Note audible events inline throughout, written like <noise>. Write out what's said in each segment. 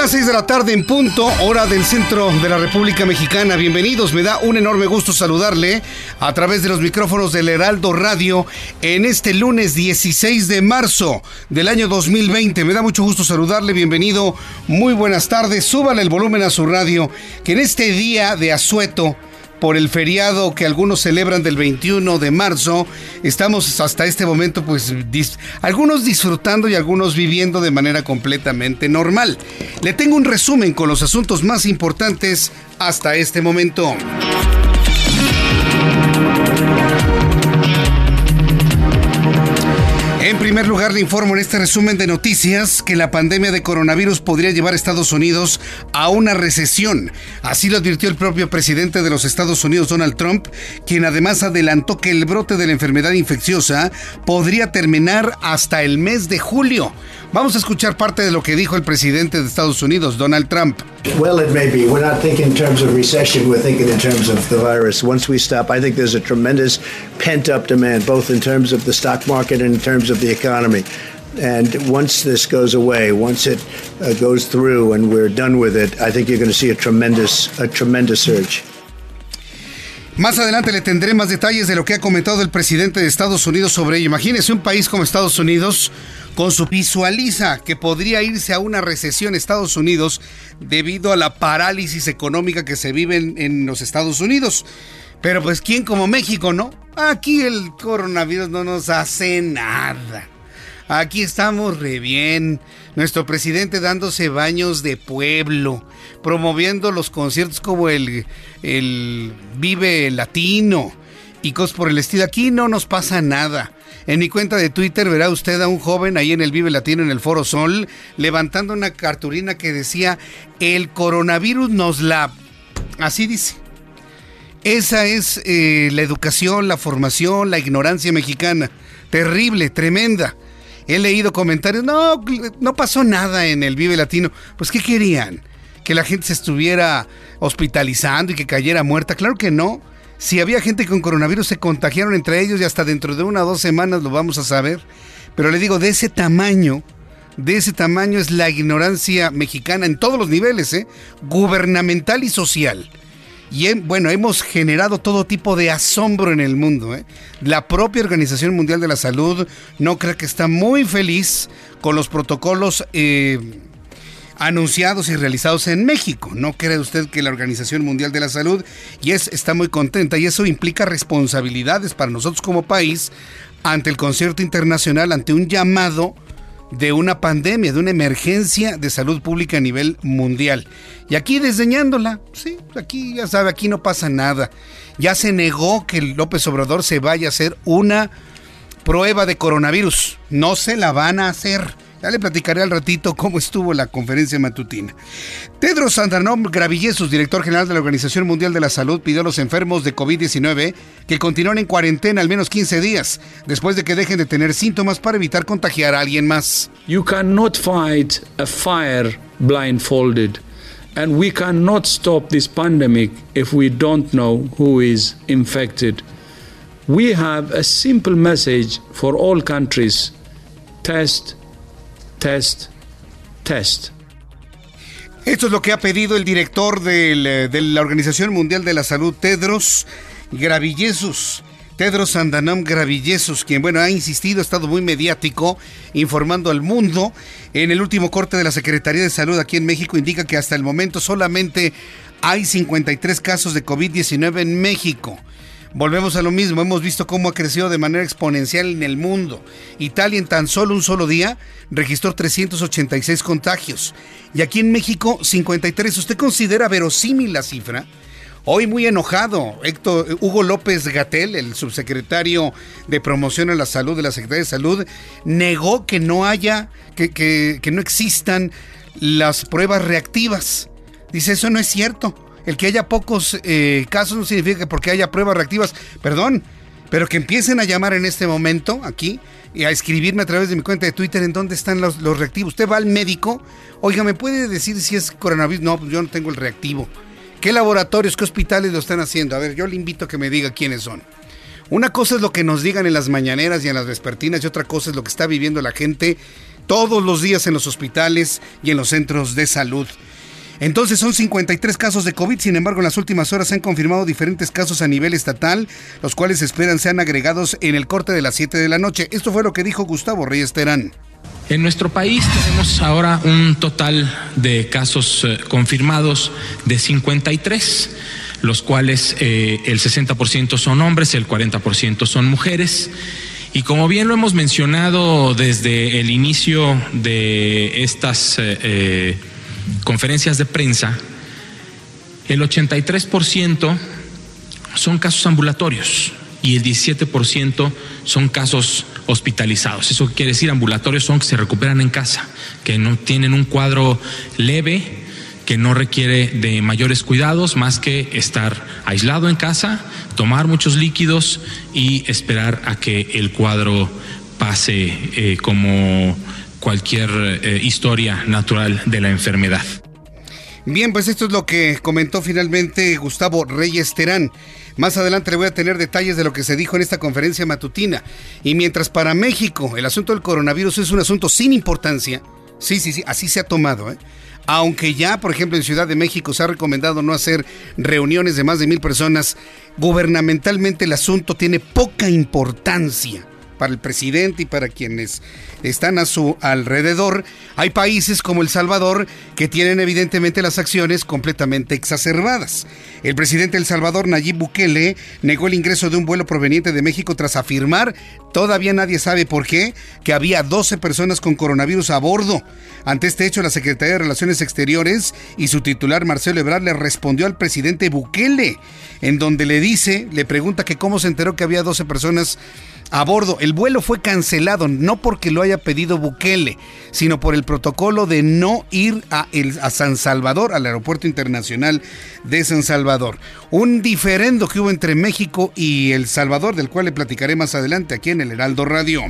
Las 6 de la tarde en punto, hora del centro de la República Mexicana. Bienvenidos, me da un enorme gusto saludarle a través de los micrófonos del Heraldo Radio en este lunes 16 de marzo del año 2020. Me da mucho gusto saludarle, bienvenido, muy buenas tardes. Súbale el volumen a su radio, que en este día de asueto por el feriado que algunos celebran del 21 de marzo. Estamos hasta este momento, pues, algunos disfrutando y algunos viviendo de manera completamente normal. Le tengo un resumen con los asuntos más importantes hasta este momento. En primer lugar, le informo en este resumen de noticias que la pandemia de coronavirus podría llevar a Estados Unidos a una recesión. Así lo advirtió el propio presidente de los Estados Unidos, Donald Trump, quien además adelantó que el brote de la enfermedad infecciosa podría terminar hasta el mes de julio. Vamos a escuchar parte de lo que dijo el presidente de Estados Unidos, Donald Trump. Well, it may be. We're not thinking in terms of recession. We're thinking in terms of the virus. Once we stop, I think there's a tremendous pent up demand, both in terms of the stock market and in terms of the economy. And once this goes away, once it uh, goes through and we're done with it, I think you're going to see a tremendous, a tremendous surge. Más adelante le tendré más detalles de lo que ha comentado el presidente de Estados Unidos sobre ello. Imagínese un país como Estados Unidos con su visualiza que podría irse a una recesión Estados Unidos debido a la parálisis económica que se vive en, los Estados Unidos. Pero pues quién como México, ¿no? Aquí el coronavirus no nos hace nada. Aquí estamos re bien. Nuestro presidente dándose baños de pueblo, promoviendo los conciertos como el, el Vive Latino y cosas por el estilo. Aquí no nos pasa nada. En mi cuenta de Twitter verá usted a un joven ahí en el Vive Latino en el Foro Sol levantando una cartulina que decía el coronavirus nos la... Así dice. Esa es eh, la educación, la formación, la ignorancia mexicana. Terrible, tremenda. He leído comentarios, no, no pasó nada en el Vive Latino. Pues, ¿qué querían? ¿Que la gente se estuviera hospitalizando y que cayera muerta? Claro que no. Si había gente con coronavirus, se contagiaron entre ellos y hasta dentro de una o dos semanas lo vamos a saber. Pero le digo, de ese tamaño, de ese tamaño es la ignorancia mexicana en todos los niveles, ¿eh? gubernamental y social. Y bueno, hemos generado todo tipo de asombro en el mundo. ¿eh? La propia Organización Mundial de la Salud no cree que está muy feliz con los protocolos eh, anunciados y realizados en México. ¿No cree usted que la Organización Mundial de la Salud y es, está muy contenta y eso implica responsabilidades para nosotros como país ante el concierto internacional, ante un llamado de una pandemia, de una emergencia de salud pública a nivel mundial. Y aquí desdeñándola, sí, aquí ya sabe, aquí no pasa nada. Ya se negó que López Obrador se vaya a hacer una prueba de coronavirus. No se la van a hacer. Ya le platicaré al ratito cómo estuvo la conferencia matutina. Tedros Adhanom Ghebreyesus, director general de la Organización Mundial de la Salud, pidió a los enfermos de COVID-19 que continúen en cuarentena al menos 15 días después de que dejen de tener síntomas para evitar contagiar a alguien más. You cannot fight a fire blindfolded. And we cannot stop this pandemic if we don't know who is infected. We have a simple message for all countries test, test, test. Esto es lo que ha pedido el director eh, de la Organización Mundial de la Salud, Tedros Gravillesus. Tedros Andanom Gravillesus, quien bueno, ha insistido, ha estado muy mediático, informando al mundo. En el último corte de la Secretaría de Salud aquí en México indica que hasta el momento solamente hay 53 casos de COVID-19 en México. Volvemos a lo mismo, hemos visto cómo ha crecido de manera exponencial en el mundo. Italia en tan solo un solo día registró 386 contagios y aquí en México 53. ¿Usted considera verosímil la cifra? Hoy muy enojado, Héctor Hugo López Gatel, el subsecretario de Promoción a la Salud de la Secretaría de Salud, negó que no haya, que, que, que no existan las pruebas reactivas. Dice, eso no es cierto. El que haya pocos eh, casos no significa que porque haya pruebas reactivas, perdón, pero que empiecen a llamar en este momento aquí y a escribirme a través de mi cuenta de Twitter en dónde están los, los reactivos. Usted va al médico, oiga, ¿me puede decir si es coronavirus? No, pues yo no tengo el reactivo. ¿Qué laboratorios, qué hospitales lo están haciendo? A ver, yo le invito a que me diga quiénes son. Una cosa es lo que nos digan en las mañaneras y en las vespertinas y otra cosa es lo que está viviendo la gente todos los días en los hospitales y en los centros de salud. Entonces son 53 casos de COVID, sin embargo en las últimas horas se han confirmado diferentes casos a nivel estatal, los cuales esperan sean agregados en el corte de las 7 de la noche. Esto fue lo que dijo Gustavo Reyes Terán. En nuestro país tenemos ahora un total de casos eh, confirmados de 53, los cuales eh, el 60% son hombres, el 40% son mujeres. Y como bien lo hemos mencionado desde el inicio de estas eh, conferencias de prensa, el 83% son casos ambulatorios y el 17% son casos hospitalizados. Eso quiere decir ambulatorios son que se recuperan en casa, que no tienen un cuadro leve, que no requiere de mayores cuidados más que estar aislado en casa, tomar muchos líquidos y esperar a que el cuadro pase eh, como cualquier eh, historia natural de la enfermedad. Bien, pues esto es lo que comentó finalmente Gustavo Reyes Terán. Más adelante le voy a tener detalles de lo que se dijo en esta conferencia matutina. Y mientras para México el asunto del coronavirus es un asunto sin importancia, sí, sí, sí, así se ha tomado, ¿eh? Aunque ya, por ejemplo, en Ciudad de México se ha recomendado no hacer reuniones de más de mil personas, gubernamentalmente el asunto tiene poca importancia para el presidente y para quienes están a su alrededor. Hay países como El Salvador que tienen evidentemente las acciones completamente exacerbadas. El presidente de El Salvador, Nayib Bukele, negó el ingreso de un vuelo proveniente de México tras afirmar, todavía nadie sabe por qué, que había 12 personas con coronavirus a bordo. Ante este hecho, la Secretaría de Relaciones Exteriores y su titular, Marcelo Ebrard, le respondió al presidente Bukele, en donde le dice, le pregunta que cómo se enteró que había 12 personas a bordo. El vuelo fue cancelado no porque lo haya pedido Bukele, sino por el protocolo de no ir a, a, San Salvador, al aeropuerto internacional de San Salvador. Un diferendo que hubo entre México y El Salvador, del cual le platicaré más adelante aquí en el Heraldo Radio.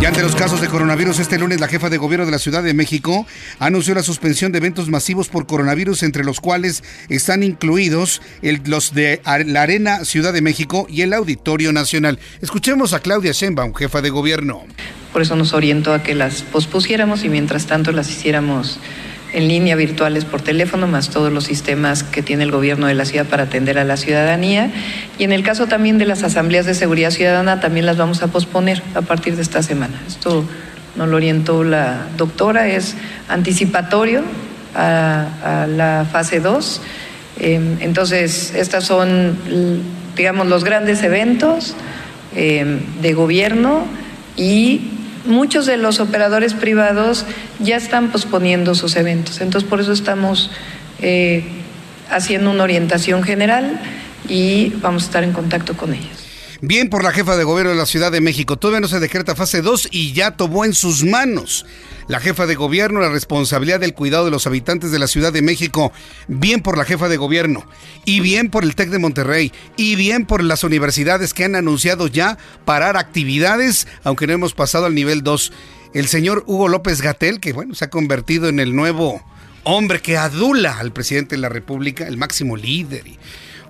Ya ante los casos de coronavirus, este lunes la jefa de gobierno de la Ciudad de México anunció la suspensión de eventos masivos por coronavirus, entre los cuales están incluidos los de la Arena Ciudad de México y el Auditorio Nacional. Escuchemos a Claudia Sheinbaum, jefa de gobierno. Por eso nos orientó a que las pospusiéramos y mientras tanto las hiciéramos en línea virtuales por teléfono, más todos los sistemas que tiene el gobierno de la ciudad para atender a la ciudadanía. Y en el caso también de las asambleas de seguridad ciudadana, también las vamos a posponer a partir de esta semana. Esto nos lo orientó la doctora, es anticipatorio a, la fase 2. Eh, entonces, estos son, digamos, los grandes eventos eh, de gobierno y muchos de los operadores privados ya están posponiendo sus eventos. Entonces, por eso estamos eh, haciendo una orientación general y vamos a estar en contacto con ellos. Bien por la jefa de gobierno de la Ciudad de México. Todavía no se decreta fase 2 y ya tomó en sus manos la jefa de gobierno la responsabilidad del cuidado de los habitantes de la Ciudad de México. Bien por la jefa de gobierno y bien por el TEC de Monterrey y bien por las universidades que han anunciado ya parar actividades, aunque no hemos pasado al nivel 2. El señor Hugo López Gatel, que bueno, se ha convertido en el nuevo hombre que adula al presidente de la República, el máximo líder.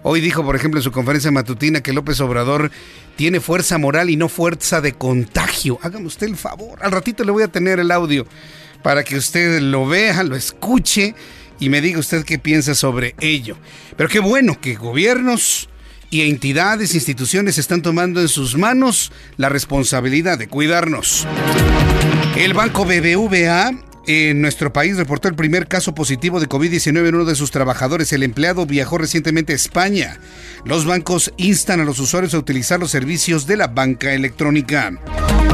Hoy dijo, por ejemplo, en su conferencia matutina que López Obrador tiene fuerza moral y no fuerza de contagio. Hágame usted el favor. Al ratito le voy a tener el audio para que usted lo vea, lo escuche y me diga usted qué piensa sobre ello. Pero qué bueno que gobiernos y entidades, instituciones están tomando en sus manos la responsabilidad de cuidarnos. El banco BBVA en nuestro país reportó el primer caso positivo de COVID-19 en uno de sus trabajadores. El empleado viajó recientemente a España. Los bancos instan a los usuarios a utilizar los servicios de la banca electrónica.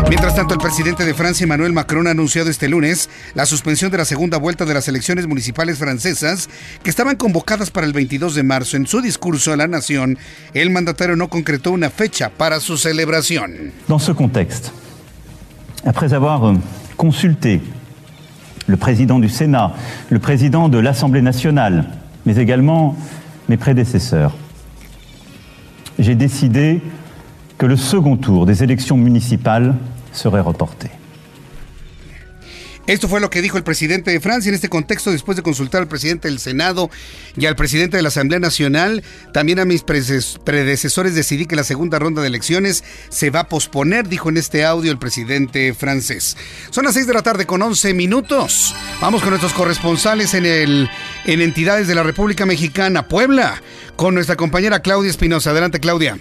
Mientras tanto, el presidente de Francia, Emmanuel Macron, ha anunciado este lunes la suspensión de la segunda vuelta de las elecciones municipales francesas que estaban convocadas para el 22 de marzo. En su discurso a la nación, el mandatario no concretó una fecha para su celebración. Avoir consulté le président du Sénat, le président de l'Assemblée nationale, mais également mes prédécesseurs, j'ai décidé que le second tour des élections municipales serait reporté. Esto fue lo que dijo el presidente de Francia en este contexto después de consultar al presidente del Senado y al presidente de la Asamblea Nacional. También a mis predecesores decidí que la segunda ronda de elecciones se va a posponer, dijo en este audio el presidente francés. Son las 6 de la tarde con 11 minutos. Vamos con nuestros corresponsales en, el, en entidades de la República Mexicana, Puebla, con nuestra compañera Claudia Espinosa. Adelante, Claudia.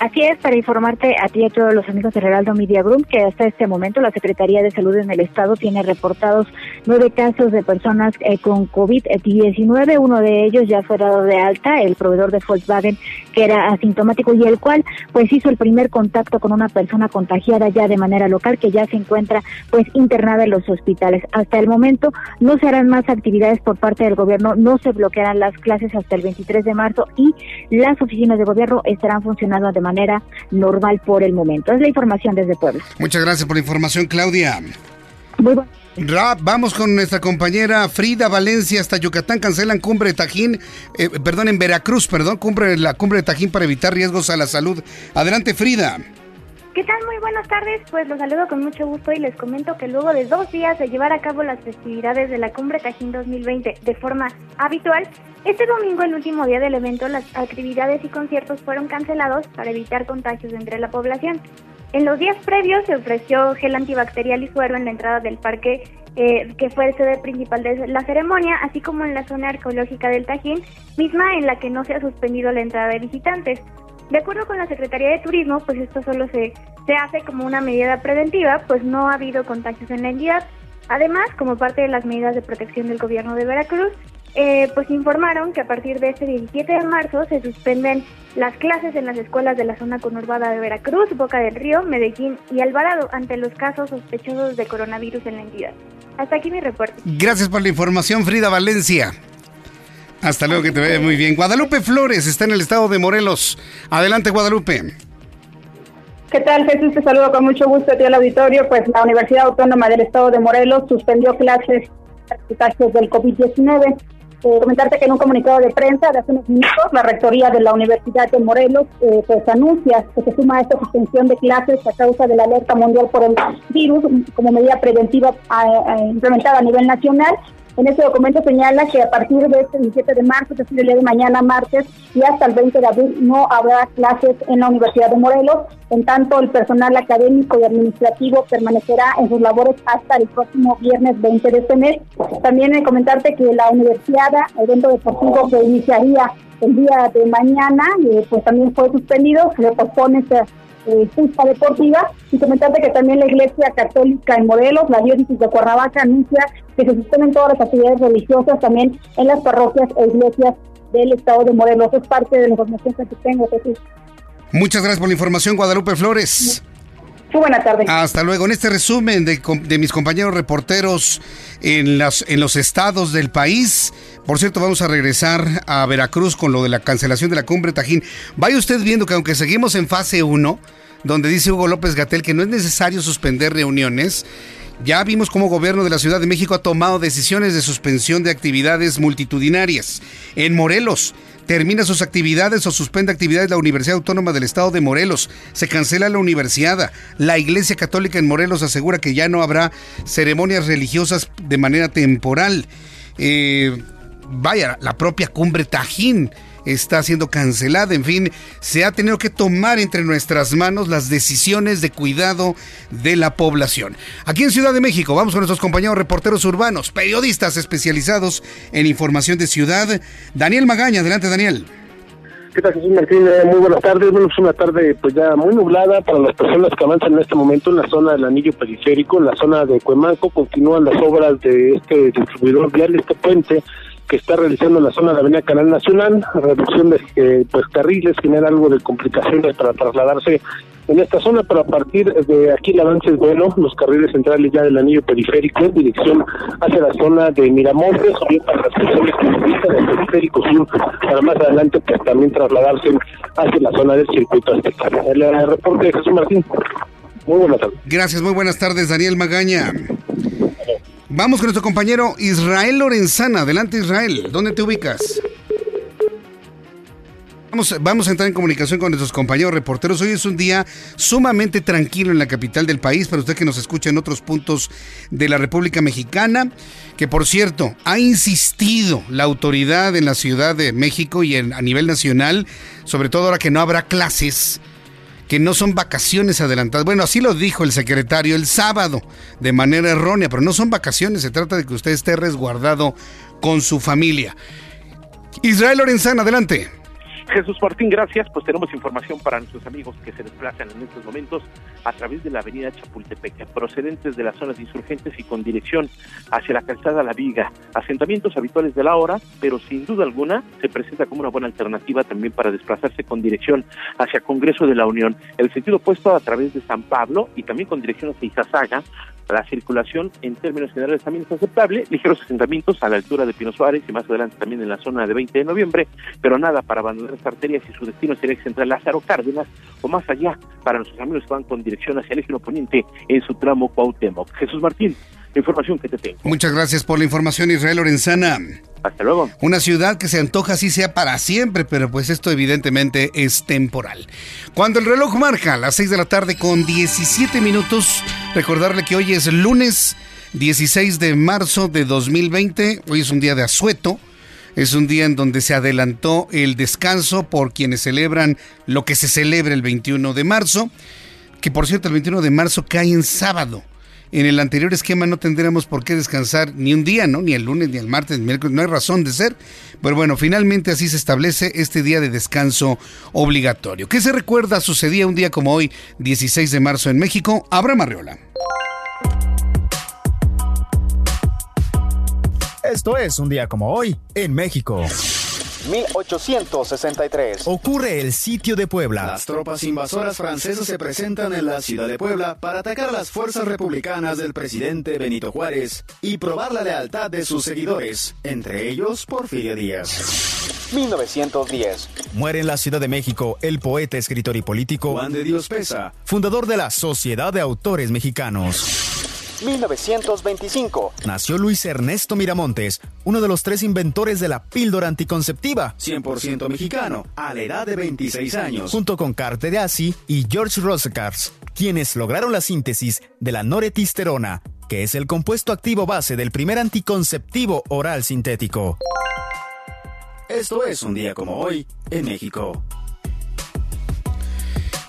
Así es, para informarte a ti y a todos los amigos de Heraldo Media Group que hasta este momento la Secretaría de Salud en el Estado tiene reportados nueve casos de personas eh, con COVID-19. Uno de ellos ya fue dado de alta, el proveedor de Volkswagen, que era asintomático y el cual pues hizo el primer contacto con una persona contagiada ya de manera local que ya se encuentra pues internada en los hospitales. Hasta el momento no se harán más actividades por parte del gobierno, no se bloquearán las clases hasta el 23 de marzo y las oficinas de gobierno estarán funcionando de manera normal por el momento. Es la información desde Puebla. Muchas gracias por la información, Claudia. Muy bueno. Rap, vamos con nuestra compañera Frida Valencia hasta Yucatán. Cancelan cumbre de Tajín, eh, perdón, en Veracruz, perdón, cumbre, la cumbre de Tajín para evitar riesgos a la salud. Adelante, Frida. ¿Qué tal? Muy buenas tardes. Pues los saludo con mucho gusto y les comento que luego de dos días de llevar a cabo las festividades de la Cumbre Tajín 2020 de forma habitual, este domingo, el último día del evento, las actividades y conciertos fueron cancelados para evitar contagios entre la población. En los días previos se ofreció gel antibacterial y suero en la entrada del parque, eh, que fue el sede principal de la ceremonia, así como en la zona arqueológica del Tajín, misma en la que no se ha suspendido la entrada de visitantes. De acuerdo con la Secretaría de Turismo, pues esto solo se, se hace como una medida preventiva, pues no ha habido contagios en la entidad. Además, como parte de las medidas de protección del gobierno de Veracruz, eh, pues informaron que a partir de este 17 de marzo se suspenden las clases en las escuelas de la zona conurbada de Veracruz, Boca del Río, Medellín y Alvarado ante los casos sospechosos de coronavirus en la entidad. Hasta aquí mi reporte. Gracias por la información, Frida Valencia. Hasta luego, que te vaya muy bien. Guadalupe Flores está en el estado de Morelos. Adelante, Guadalupe. ¿Qué tal, Jesús? Te saludo con mucho gusto a ti al auditorio. Pues la Universidad Autónoma del Estado de Morelos suspendió clases del COVID-19. Eh, comentarte que en un comunicado de prensa de hace unos minutos, la rectoría de la Universidad de Morelos eh, pues anuncia que se suma a esta suspensión de clases a causa de la alerta mundial por el virus como medida preventiva implementada a nivel nacional en este documento señala que a partir de este 17 de marzo, es decir, el día de mañana, martes, y hasta el 20 de abril, no habrá clases en la Universidad de Morelos. En tanto, el personal académico y administrativo permanecerá en sus labores hasta el próximo viernes 20 de este mes. También comentarte que la universidad, evento deportivo que iniciaría el día de mañana, eh, pues también fue suspendido, se le pospone esta eh, deportiva y comentarte que también la Iglesia Católica en Morelos, la diócesis de Cuernavaca, anuncia que se suspenden todas las actividades religiosas también en las parroquias e iglesias del estado de Morelos. Es parte de la información que tengo, Jesús. Muchas gracias por la información, Guadalupe Flores. Muy buenas tardes. Hasta luego. En este resumen de, de, mis compañeros reporteros en, las, en los estados del país. Por cierto, vamos a regresar a Veracruz con lo de la cancelación de la cumbre Tajín. Vaya usted viendo que aunque seguimos en fase 1, donde dice Hugo López Gatel que no es necesario suspender reuniones, ya vimos cómo el gobierno de la Ciudad de México ha tomado decisiones de suspensión de actividades multitudinarias. En Morelos, termina sus actividades o suspende actividades la Universidad Autónoma del Estado de Morelos. Se cancela la universidad. La Iglesia Católica en Morelos asegura que ya no habrá ceremonias religiosas de manera temporal. Eh, vaya, la propia cumbre Tajín está siendo cancelada. En fin, se ha tenido que tomar entre nuestras manos las decisiones de cuidado de la población. Aquí en Ciudad de México, vamos con nuestros compañeros reporteros urbanos, periodistas especializados en información de ciudad. Daniel Magaña, adelante Daniel. ¿Qué tal, Jesús Martín? Eh, muy buenas tardes. Bueno, es una tarde pues ya muy nublada para las personas que avanzan en este momento en la zona del anillo periférico, en la zona de Cuemanco. Continúan las obras de este distribuidor vial, este puente que está realizando la zona de Avenida Canal Nacional, reducción de eh, pues carriles, genera algo de complicaciones para trasladarse en esta zona, pero partir de aquí el avance es bueno, los carriles centrales ya del anillo periférico en dirección hacia la zona de Miramontes, o para las personas que periférico para más adelante pues también trasladarse hacia la zona del circuito especial. El reporte de Jesús Martín. Muy buenas tardes. Gracias, muy buenas tardes, Daniel Magaña. Vamos con nuestro compañero Israel Lorenzana. Adelante, Israel. ¿Dónde te ubicas? Vamos, vamos, a entrar en comunicación con nuestros compañeros reporteros. Hoy es un día sumamente tranquilo en la capital del país, para usted que nos escucha en otros puntos de la República Mexicana, que por cierto, ha insistido la autoridad en la Ciudad de México y a nivel nacional, sobre todo ahora que no habrá clases, que no son vacaciones adelantadas. Bueno, así lo dijo el secretario el sábado, de manera errónea, pero no son vacaciones, se trata de que usted esté resguardado con su familia. Israel Lorenzana, adelante. Jesús Martín, gracias. Pues tenemos información para nuestros amigos que se desplazan en estos momentos a través de la avenida Chapultepec, procedentes de las zonas insurgentes y con dirección hacia la calzada La Viga. Asentamientos habituales de la hora, pero sin duda alguna se presenta como una buena alternativa también para desplazarse con dirección hacia Congreso de la Unión. El sentido opuesto a través de San Pablo y también con dirección hacia Izazaga, la circulación en términos generales también es aceptable, ligeros asentamientos a la altura de Pino Suárez y más adelante también en la zona de 20 de noviembre, pero nada para abandonar arterias y su destino sería central Lázaro Cárdenas o más allá para nuestros amigos que van con dirección hacia el eje oponente en su tramo Cuauhtémoc. Jesús Martín, la información que te tengo. Muchas gracias por la información, Israel Lorenzana. Hasta luego. Una ciudad que se antoja así sea para siempre, pero pues esto evidentemente es temporal. Cuando el reloj marca las 6 de la tarde con 17 minutos, recordarle que hoy es lunes 16 de marzo de 2020, hoy es un día de asueto. Es un día en donde se adelantó el descanso por quienes celebran lo que se celebra el 21 de marzo, que por cierto el 21 de marzo cae en sábado en el anterior esquema no tendríamos por qué descansar ni un día, ¿no? Ni el lunes, ni el martes, ni el miércoles, no hay razón de ser. Pero bueno, finalmente así se establece este día de descanso obligatorio. ¿Qué se recuerda sucedía un día como hoy, 16 de marzo en México? Abraham Arreola. Esto es un día como hoy en México. 1863. Ocurre el sitio de Puebla. Las tropas invasoras francesas se presentan en la ciudad de Puebla para atacar a las fuerzas republicanas del presidente Benito Juárez y probar la lealtad de sus seguidores, entre ellos Porfirio Díaz. 1910. Muere en la Ciudad de México el poeta, escritor y político Juan de Dios Pesa, fundador de la Sociedad de Autores Mexicanos. 1925. Nació Luis Ernesto Miramontes, uno de los tres inventores de la píldora anticonceptiva. 100% mexicano, a la edad de 26 años. Junto con Carte de Asi y George Rosecars, quienes lograron la síntesis de la noretisterona, que es el compuesto activo base del primer anticonceptivo oral sintético. Esto es un día como hoy en México.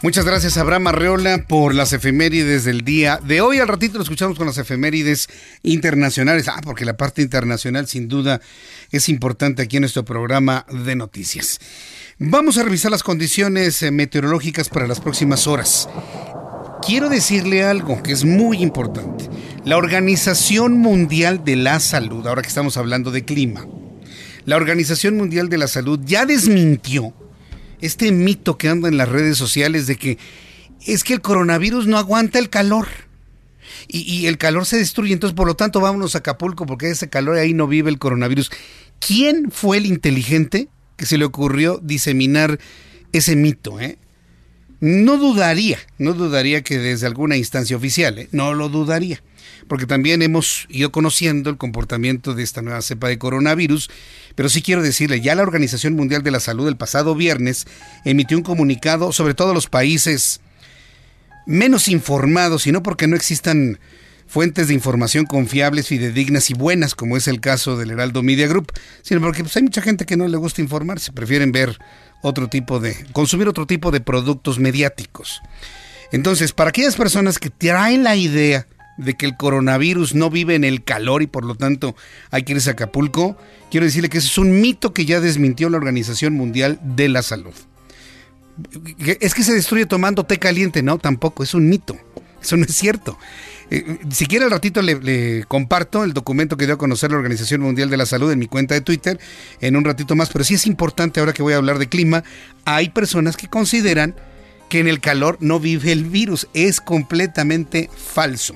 Muchas gracias Abraham Arreola por las efemérides del día de hoy. Al ratito lo escuchamos con las efemérides internacionales. Ah, porque la parte internacional sin duda es importante aquí en nuestro programa de noticias. Vamos a revisar las condiciones eh, meteorológicas para las próximas horas. Quiero decirle algo que es muy importante. La Organización Mundial de la Salud, ahora que estamos hablando de clima, la Organización Mundial de la Salud ya desmintió este mito que anda en las redes sociales de que es que el coronavirus no aguanta el calor. Y, el calor se destruye, entonces por lo tanto vámonos a Acapulco porque ese calor ahí no vive el coronavirus. ¿Quién fue el inteligente que se le ocurrió diseminar ese mito? Eh? No dudaría, no dudaría que desde alguna instancia oficial, ¿eh? no lo dudaría, porque también hemos ido conociendo el comportamiento de esta nueva cepa de coronavirus pero sí quiero decirle, ya la Organización Mundial de la Salud el pasado viernes emitió un comunicado, sobre todo los países menos informados, y no porque no existan fuentes de información confiables, fidedignas y buenas, como es el caso del Heraldo Media Group, sino porque pues, hay mucha gente que no le gusta informarse, prefieren ver otro tipo de, consumir otro tipo de productos mediáticos. Entonces, para aquellas personas que traen la idea de que el coronavirus no vive en el calor y por lo tanto hay que irse Acapulco, quiero decirle que ese es un mito que ya desmintió la Organización Mundial de la Salud. Es que se destruye tomando té caliente, no, tampoco, es un mito. Eso no es cierto. Eh, si al ratito le, le, comparto el documento que dio a conocer la Organización Mundial de la Salud en mi cuenta de Twitter en un ratito más, pero sí es importante ahora que voy a hablar de clima, hay personas que consideran que en el calor no vive el virus. Es completamente falso.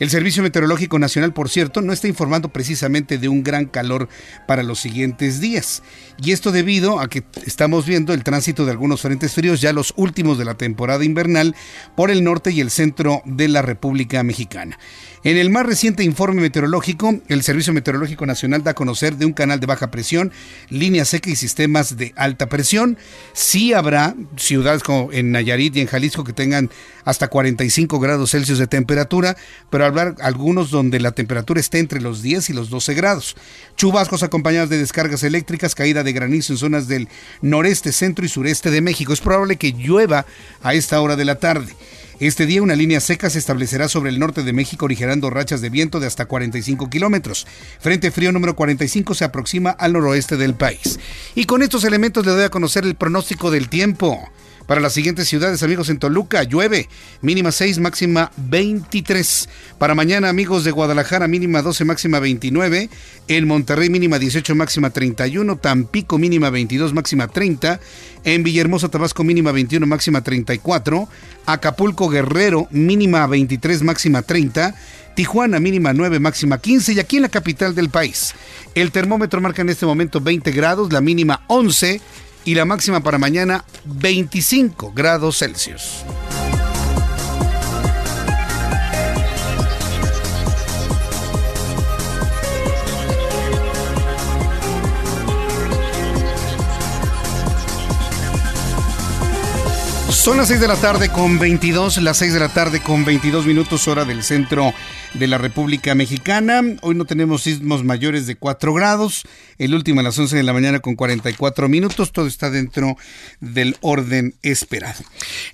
El Servicio Meteorológico Nacional, por cierto, no está informando precisamente de un gran calor para los siguientes días. Y esto debido a que estamos viendo el tránsito de algunos frentes fríos, ya los últimos de la temporada invernal, por el norte y el centro de la República Mexicana. En el más reciente informe meteorológico, el Servicio Meteorológico Nacional da a conocer de un canal de baja presión, línea seca y sistemas de alta presión. Sí habrá ciudades como en Nayarit y en Jalisco que tengan hasta 45 grados Celsius de temperatura, pero habrá algunos donde la temperatura esté entre los 10 y los 12 grados. Chubascos acompañados de descargas eléctricas, caída de granizo en zonas del noreste, centro y sureste de México. Es probable que llueva a esta hora de la tarde. Este día una línea seca se establecerá sobre el norte de México originando rachas de viento de hasta 45 kilómetros. Frente frío número 45 se aproxima al noroeste del país. Y con estos elementos le doy a conocer el pronóstico del tiempo. Para las siguientes ciudades, amigos, en Toluca, llueve, mínima 6, máxima 23. Para mañana, amigos de Guadalajara, mínima 12, máxima 29. En Monterrey, mínima 18, máxima 31. Tampico, mínima 22, máxima 30. En Villahermosa, Tabasco, mínima 21, máxima 34. Acapulco, Guerrero, mínima 23, máxima 30. Tijuana mínima 9, máxima 15 y aquí en la capital del país. El termómetro marca en este momento 20 grados, la mínima 11 y la máxima para mañana 25 grados Celsius. Son las 6 de la tarde con 22, las 6 de la tarde con 22 minutos hora del centro de la República Mexicana. Hoy no tenemos sismos mayores de 4 grados, el último a las 11 de la mañana con 44 minutos, todo está dentro del orden esperado.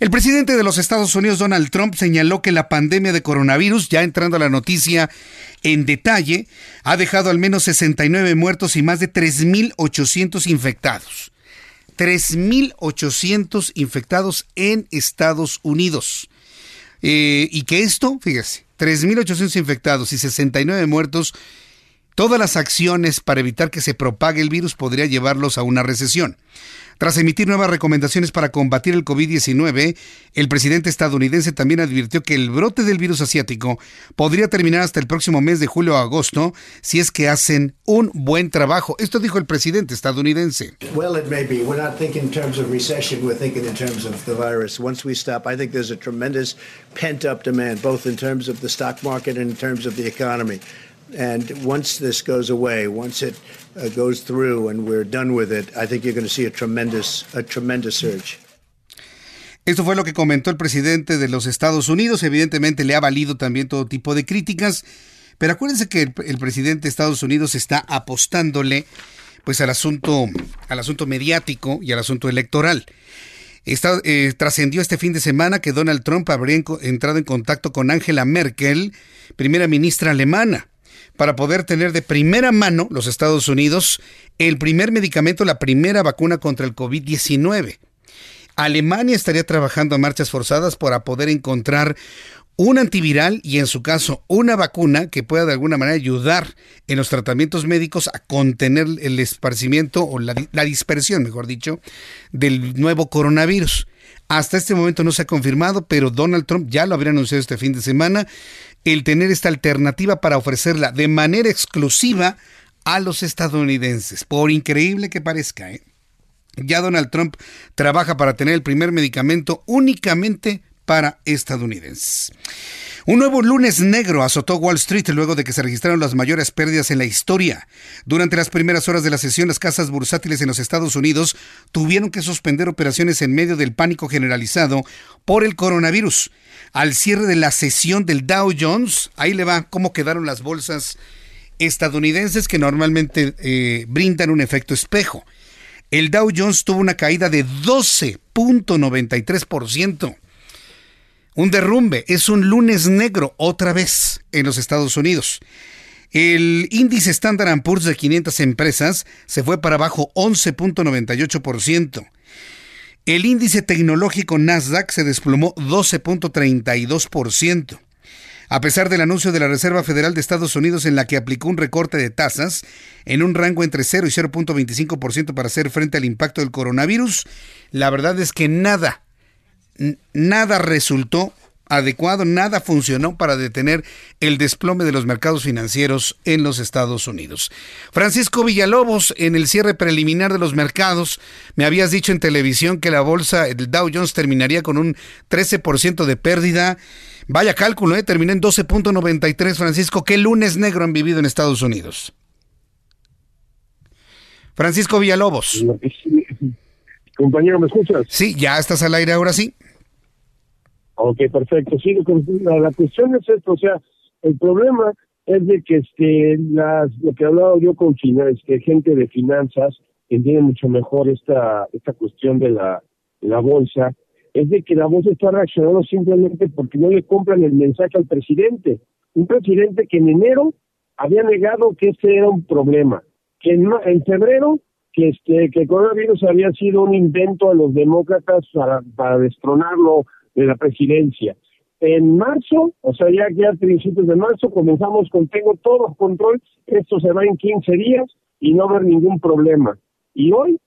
El presidente de los Estados Unidos, Donald Trump, señaló que la pandemia de coronavirus, ya entrando a la noticia en detalle, ha dejado al menos 69 muertos y más de 3.800 infectados. 3.800 infectados en Estados Unidos. Eh, y que esto, fíjese, 3.800 infectados y 69 muertos, todas las acciones para evitar que se propague el virus podría llevarlos a una recesión. Tras emitir nuevas recomendaciones para combatir el COVID-19, el presidente estadounidense también advirtió que el brote del virus asiático podría terminar hasta el próximo mes de julio o agosto si es que hacen un buen trabajo. Esto dijo el presidente estadounidense. Well, it may be. We're not thinking in terms of recession, we're thinking in terms of the virus. Once we stop, I think there's a tremendous pent up demand, both in terms of the stock market and in terms of the economy. And once this goes away, once it uh, goes through and we're done with it, I think you're going to see a tremendous, a tremendous surge. Esto fue lo que comentó el presidente de los Estados Unidos. Evidentemente le ha valido también todo tipo de críticas. Pero acuérdense que el, el presidente de Estados Unidos está apostándole pues al asunto, al asunto mediático y al asunto electoral. Está, eh, trascendió este fin de semana que Donald Trump habría entrado en contacto con Angela Merkel, primera ministra alemana para poder tener de primera mano los Estados Unidos el primer medicamento, la primera vacuna contra el COVID-19. Alemania estaría trabajando a marchas forzadas para poder encontrar un antiviral y en su caso una vacuna que pueda de alguna manera ayudar en los tratamientos médicos a contener el esparcimiento o la, dispersión, mejor dicho, del nuevo coronavirus. Hasta este momento no se ha confirmado, pero Donald Trump ya lo habría anunciado este fin de semana, el tener esta alternativa para ofrecerla de manera exclusiva a los estadounidenses, por increíble que parezca. ¿eh? Ya Donald Trump trabaja para tener el primer medicamento únicamente para estadounidenses. Un nuevo lunes negro azotó Wall Street luego de que se registraron las mayores pérdidas en la historia. Durante las primeras horas de la sesión, las casas bursátiles en los Estados Unidos tuvieron que suspender operaciones en medio del pánico generalizado por el coronavirus. Al cierre de la sesión del Dow Jones, ahí le va cómo quedaron las bolsas estadounidenses que normalmente eh, brindan un efecto espejo. El Dow Jones tuvo una caída de 12.93%. Un derrumbe es un lunes negro otra vez en los Estados Unidos. El índice Standard Poor's de 500 empresas se fue para abajo 11.98%. El índice tecnológico Nasdaq se desplomó 12.32%. A pesar del anuncio de la Reserva Federal de Estados Unidos en la que aplicó un recorte de tasas en un rango entre 0 y 0.25% para hacer frente al impacto del coronavirus, la verdad es que nada nada resultó adecuado, nada funcionó para detener el desplome de los mercados financieros en los Estados Unidos. Francisco Villalobos, en el cierre preliminar de los mercados, me habías dicho en televisión que la bolsa, el Dow Jones, terminaría con un 13% de pérdida. Vaya cálculo, ¿eh? terminó en 12.93. Francisco, ¿qué lunes negro han vivido en Estados Unidos? Francisco Villalobos. Compañero, ¿me escuchas? Sí, ya estás al aire ahora sí. Ok, perfecto. Sí, la, cuestión es esto, o sea, el problema es de que este, las, lo que he hablado yo con este, gente de finanzas entiende mucho mejor esta, esta cuestión de la, la bolsa, es de que la bolsa está reaccionando simplemente porque no le compran el mensaje al presidente. Un presidente que en enero había negado que este era un problema, que en, en febrero que este que el coronavirus había sido un invento a los demócratas para, para destronarlo de la presidencia. En marzo, o sea, ya, ya a principios de marzo, comenzamos con tengo todo control, esto se va en 15 días y no va a haber ningún problema. Y hoy,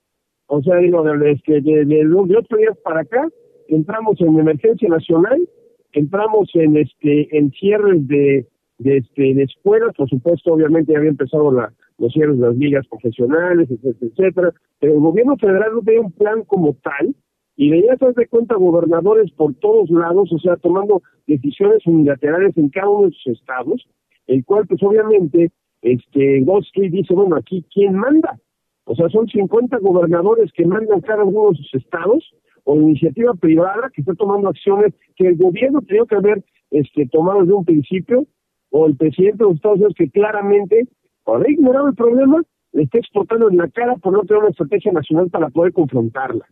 o sea, digo, de, de, de, de, otro día para acá, entramos en emergencia nacional, entramos en este en cierres de, de, este, de escuelas, por supuesto, obviamente ya había empezado la, los cierres de las ligas profesionales, etcétera, etcétera, pero el gobierno federal no tiene un plan como tal, y veías, de cuenta, gobernadores por todos lados, o sea, tomando decisiones unilaterales en cada uno de sus estados, el cual, pues obviamente, este, Wall dice, bueno, aquí, ¿quién manda? O sea, son 50 gobernadores que mandan cada uno de sus estados, o iniciativa privada que está tomando acciones que el gobierno tenía que haber este, tomado desde un principio, o el presidente de los Estados Unidos que claramente, por haber ignorado el problema, le está exportando en la cara por no tener una estrategia nacional para poder confrontarla.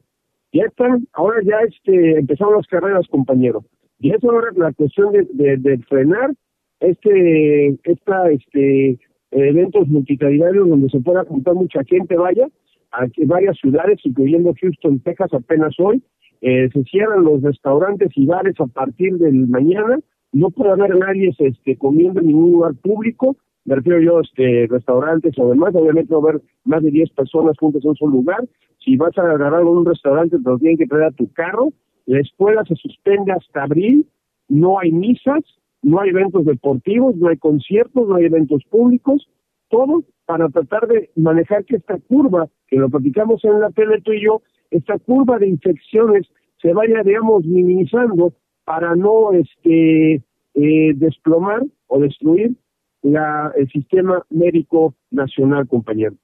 Ya están, ahora ya este, empezaron las carreras, compañero. Y eso ahora la cuestión de, frenar este, esta, este, eventos multitudinarios donde se pueda juntar mucha gente, vaya, a varias ciudades, incluyendo Houston, Texas, apenas hoy. Eh, se cierran los restaurantes y bares a partir del mañana. No puede haber nadie este, comiendo en ningún lugar público me refiero yo este restaurantes o demás, obviamente va a haber más de 10 personas juntas en un solo lugar. Si vas a agarrar un restaurante, te lo tienen que traer a tu carro. La escuela se suspende hasta abril, no hay misas, no hay eventos deportivos, no hay conciertos, no hay eventos públicos, todo para tratar de manejar que esta curva, que lo platicamos en la tele tú y yo, esta curva de infecciones se vaya, digamos, minimizando para no este eh, desplomar o destruir la, el sistema médico nacional, compañero.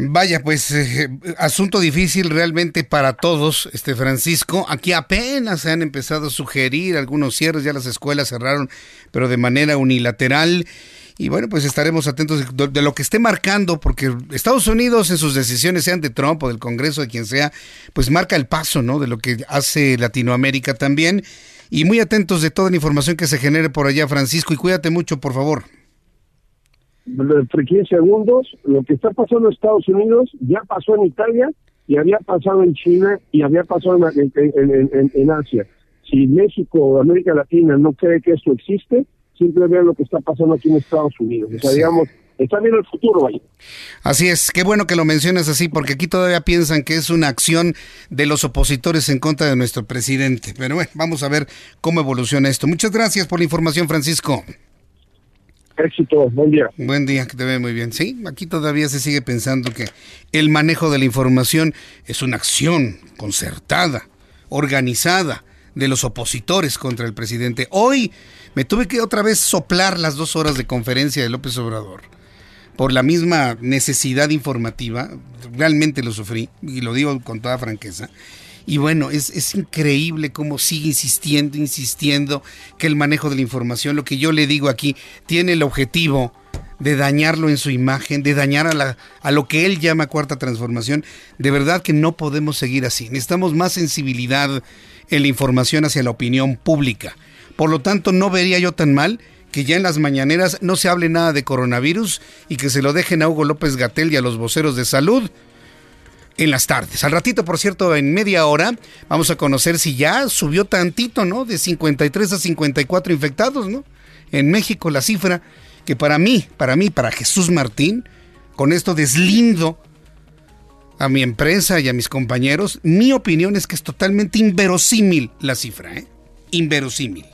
Vaya, pues eh, asunto difícil realmente para todos, este Francisco. Aquí apenas se han empezado a sugerir algunos cierres, ya las escuelas cerraron, pero de manera unilateral. Y bueno, pues estaremos atentos de, lo que esté marcando, porque Estados Unidos en sus decisiones, sean de Trump o del Congreso, de quien sea, pues marca el paso, ¿no? De lo que hace Latinoamérica también y muy atentos de toda la información que se genere por allá, Francisco, y cuídate mucho, por favor. Entre 15 segundos, lo que está pasando en Estados Unidos ya pasó en Italia y había pasado en China y había pasado en, en, Asia. Si México o América Latina no cree que esto existe, simplemente vean lo que está pasando aquí en Estados Unidos. O sea, digamos, está viendo el futuro ahí. Así es, qué bueno que lo mencionas así, porque aquí todavía piensan que es una acción de los opositores en contra de nuestro presidente. Pero bueno, vamos a ver cómo evoluciona esto. Muchas gracias por la información, Francisco. Éxito, buen día. Buen día, que te ve muy bien. Sí, aquí todavía se sigue pensando que el manejo de la información es una acción concertada, organizada de los opositores contra el presidente. Hoy Me tuve que otra vez soplar las dos horas de conferencia de López Obrador por la misma necesidad informativa. Realmente lo sufrí y lo digo con toda franqueza. Y bueno, es, es, increíble cómo sigue insistiendo, insistiendo que el manejo de la información, lo que yo le digo aquí, tiene el objetivo de dañarlo en su imagen, de dañar a, la, a lo que él llama cuarta transformación. De verdad que no podemos seguir así. Necesitamos más sensibilidad en la información hacia la opinión pública. Por lo tanto, no vería yo tan mal que ya en las mañaneras no se hable nada de coronavirus y que se lo dejen a Hugo López Gatel y a los voceros de salud en las tardes. Al ratito, por cierto, en media hora, vamos a conocer si ya subió tantito, ¿no? De 53 a 54 infectados, ¿no? En México la cifra que para mí, para mí, para Jesús Martín, con esto deslindo a mi empresa y a mis compañeros, mi opinión es que es totalmente inverosímil la cifra, ¿eh? Inverosímil.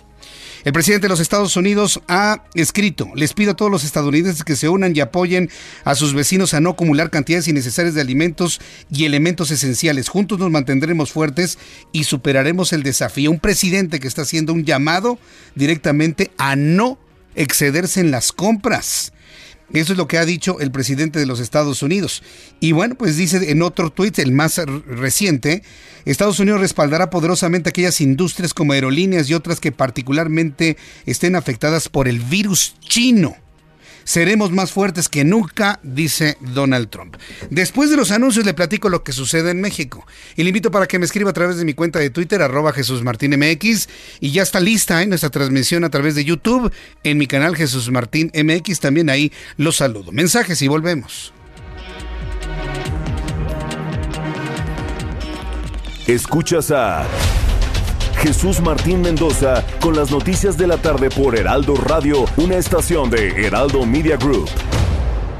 El presidente de los Estados Unidos ha escrito, les pido a todos los estadounidenses que se unan y apoyen a sus vecinos a no acumular cantidades innecesarias de alimentos y elementos esenciales. Juntos nos mantendremos fuertes y superaremos el desafío. Un presidente que está haciendo un llamado directamente a no excederse en las compras. Eso es lo que ha dicho el presidente de los Estados Unidos. Y bueno, pues dice en otro tuit, el más reciente, Estados Unidos respaldará poderosamente aquellas industrias como aerolíneas y otras que particularmente estén afectadas por el virus chino. Seremos más fuertes que nunca, dice Donald Trump. Después de los anuncios le platico lo que sucede en México. Y le invito para que me escriba a través de mi cuenta de Twitter, arroba Jesús. Y ya está lista ¿eh? nuestra transmisión a través de YouTube en mi canal Jesús Martín MX. También ahí los saludo. Mensajes y volvemos. Escuchas a Jesús Martín Mendoza con las noticias de la tarde por Heraldo Radio, una estación de Heraldo Media Group.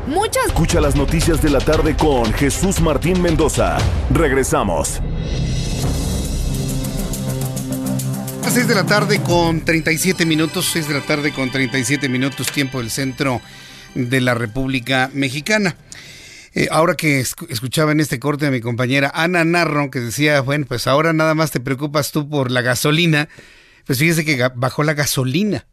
Muchas. Escucha las noticias de la tarde con Jesús Martín Mendoza. Regresamos. A 6 de la tarde con 37 minutos, 6 de la tarde con 37 minutos, tiempo del centro de la República Mexicana. Eh, ahora que escuchaba en este corte a mi compañera Ana Narro, que decía, bueno, pues ahora nada más te preocupas tú por la gasolina, pues fíjese que bajó la gasolina.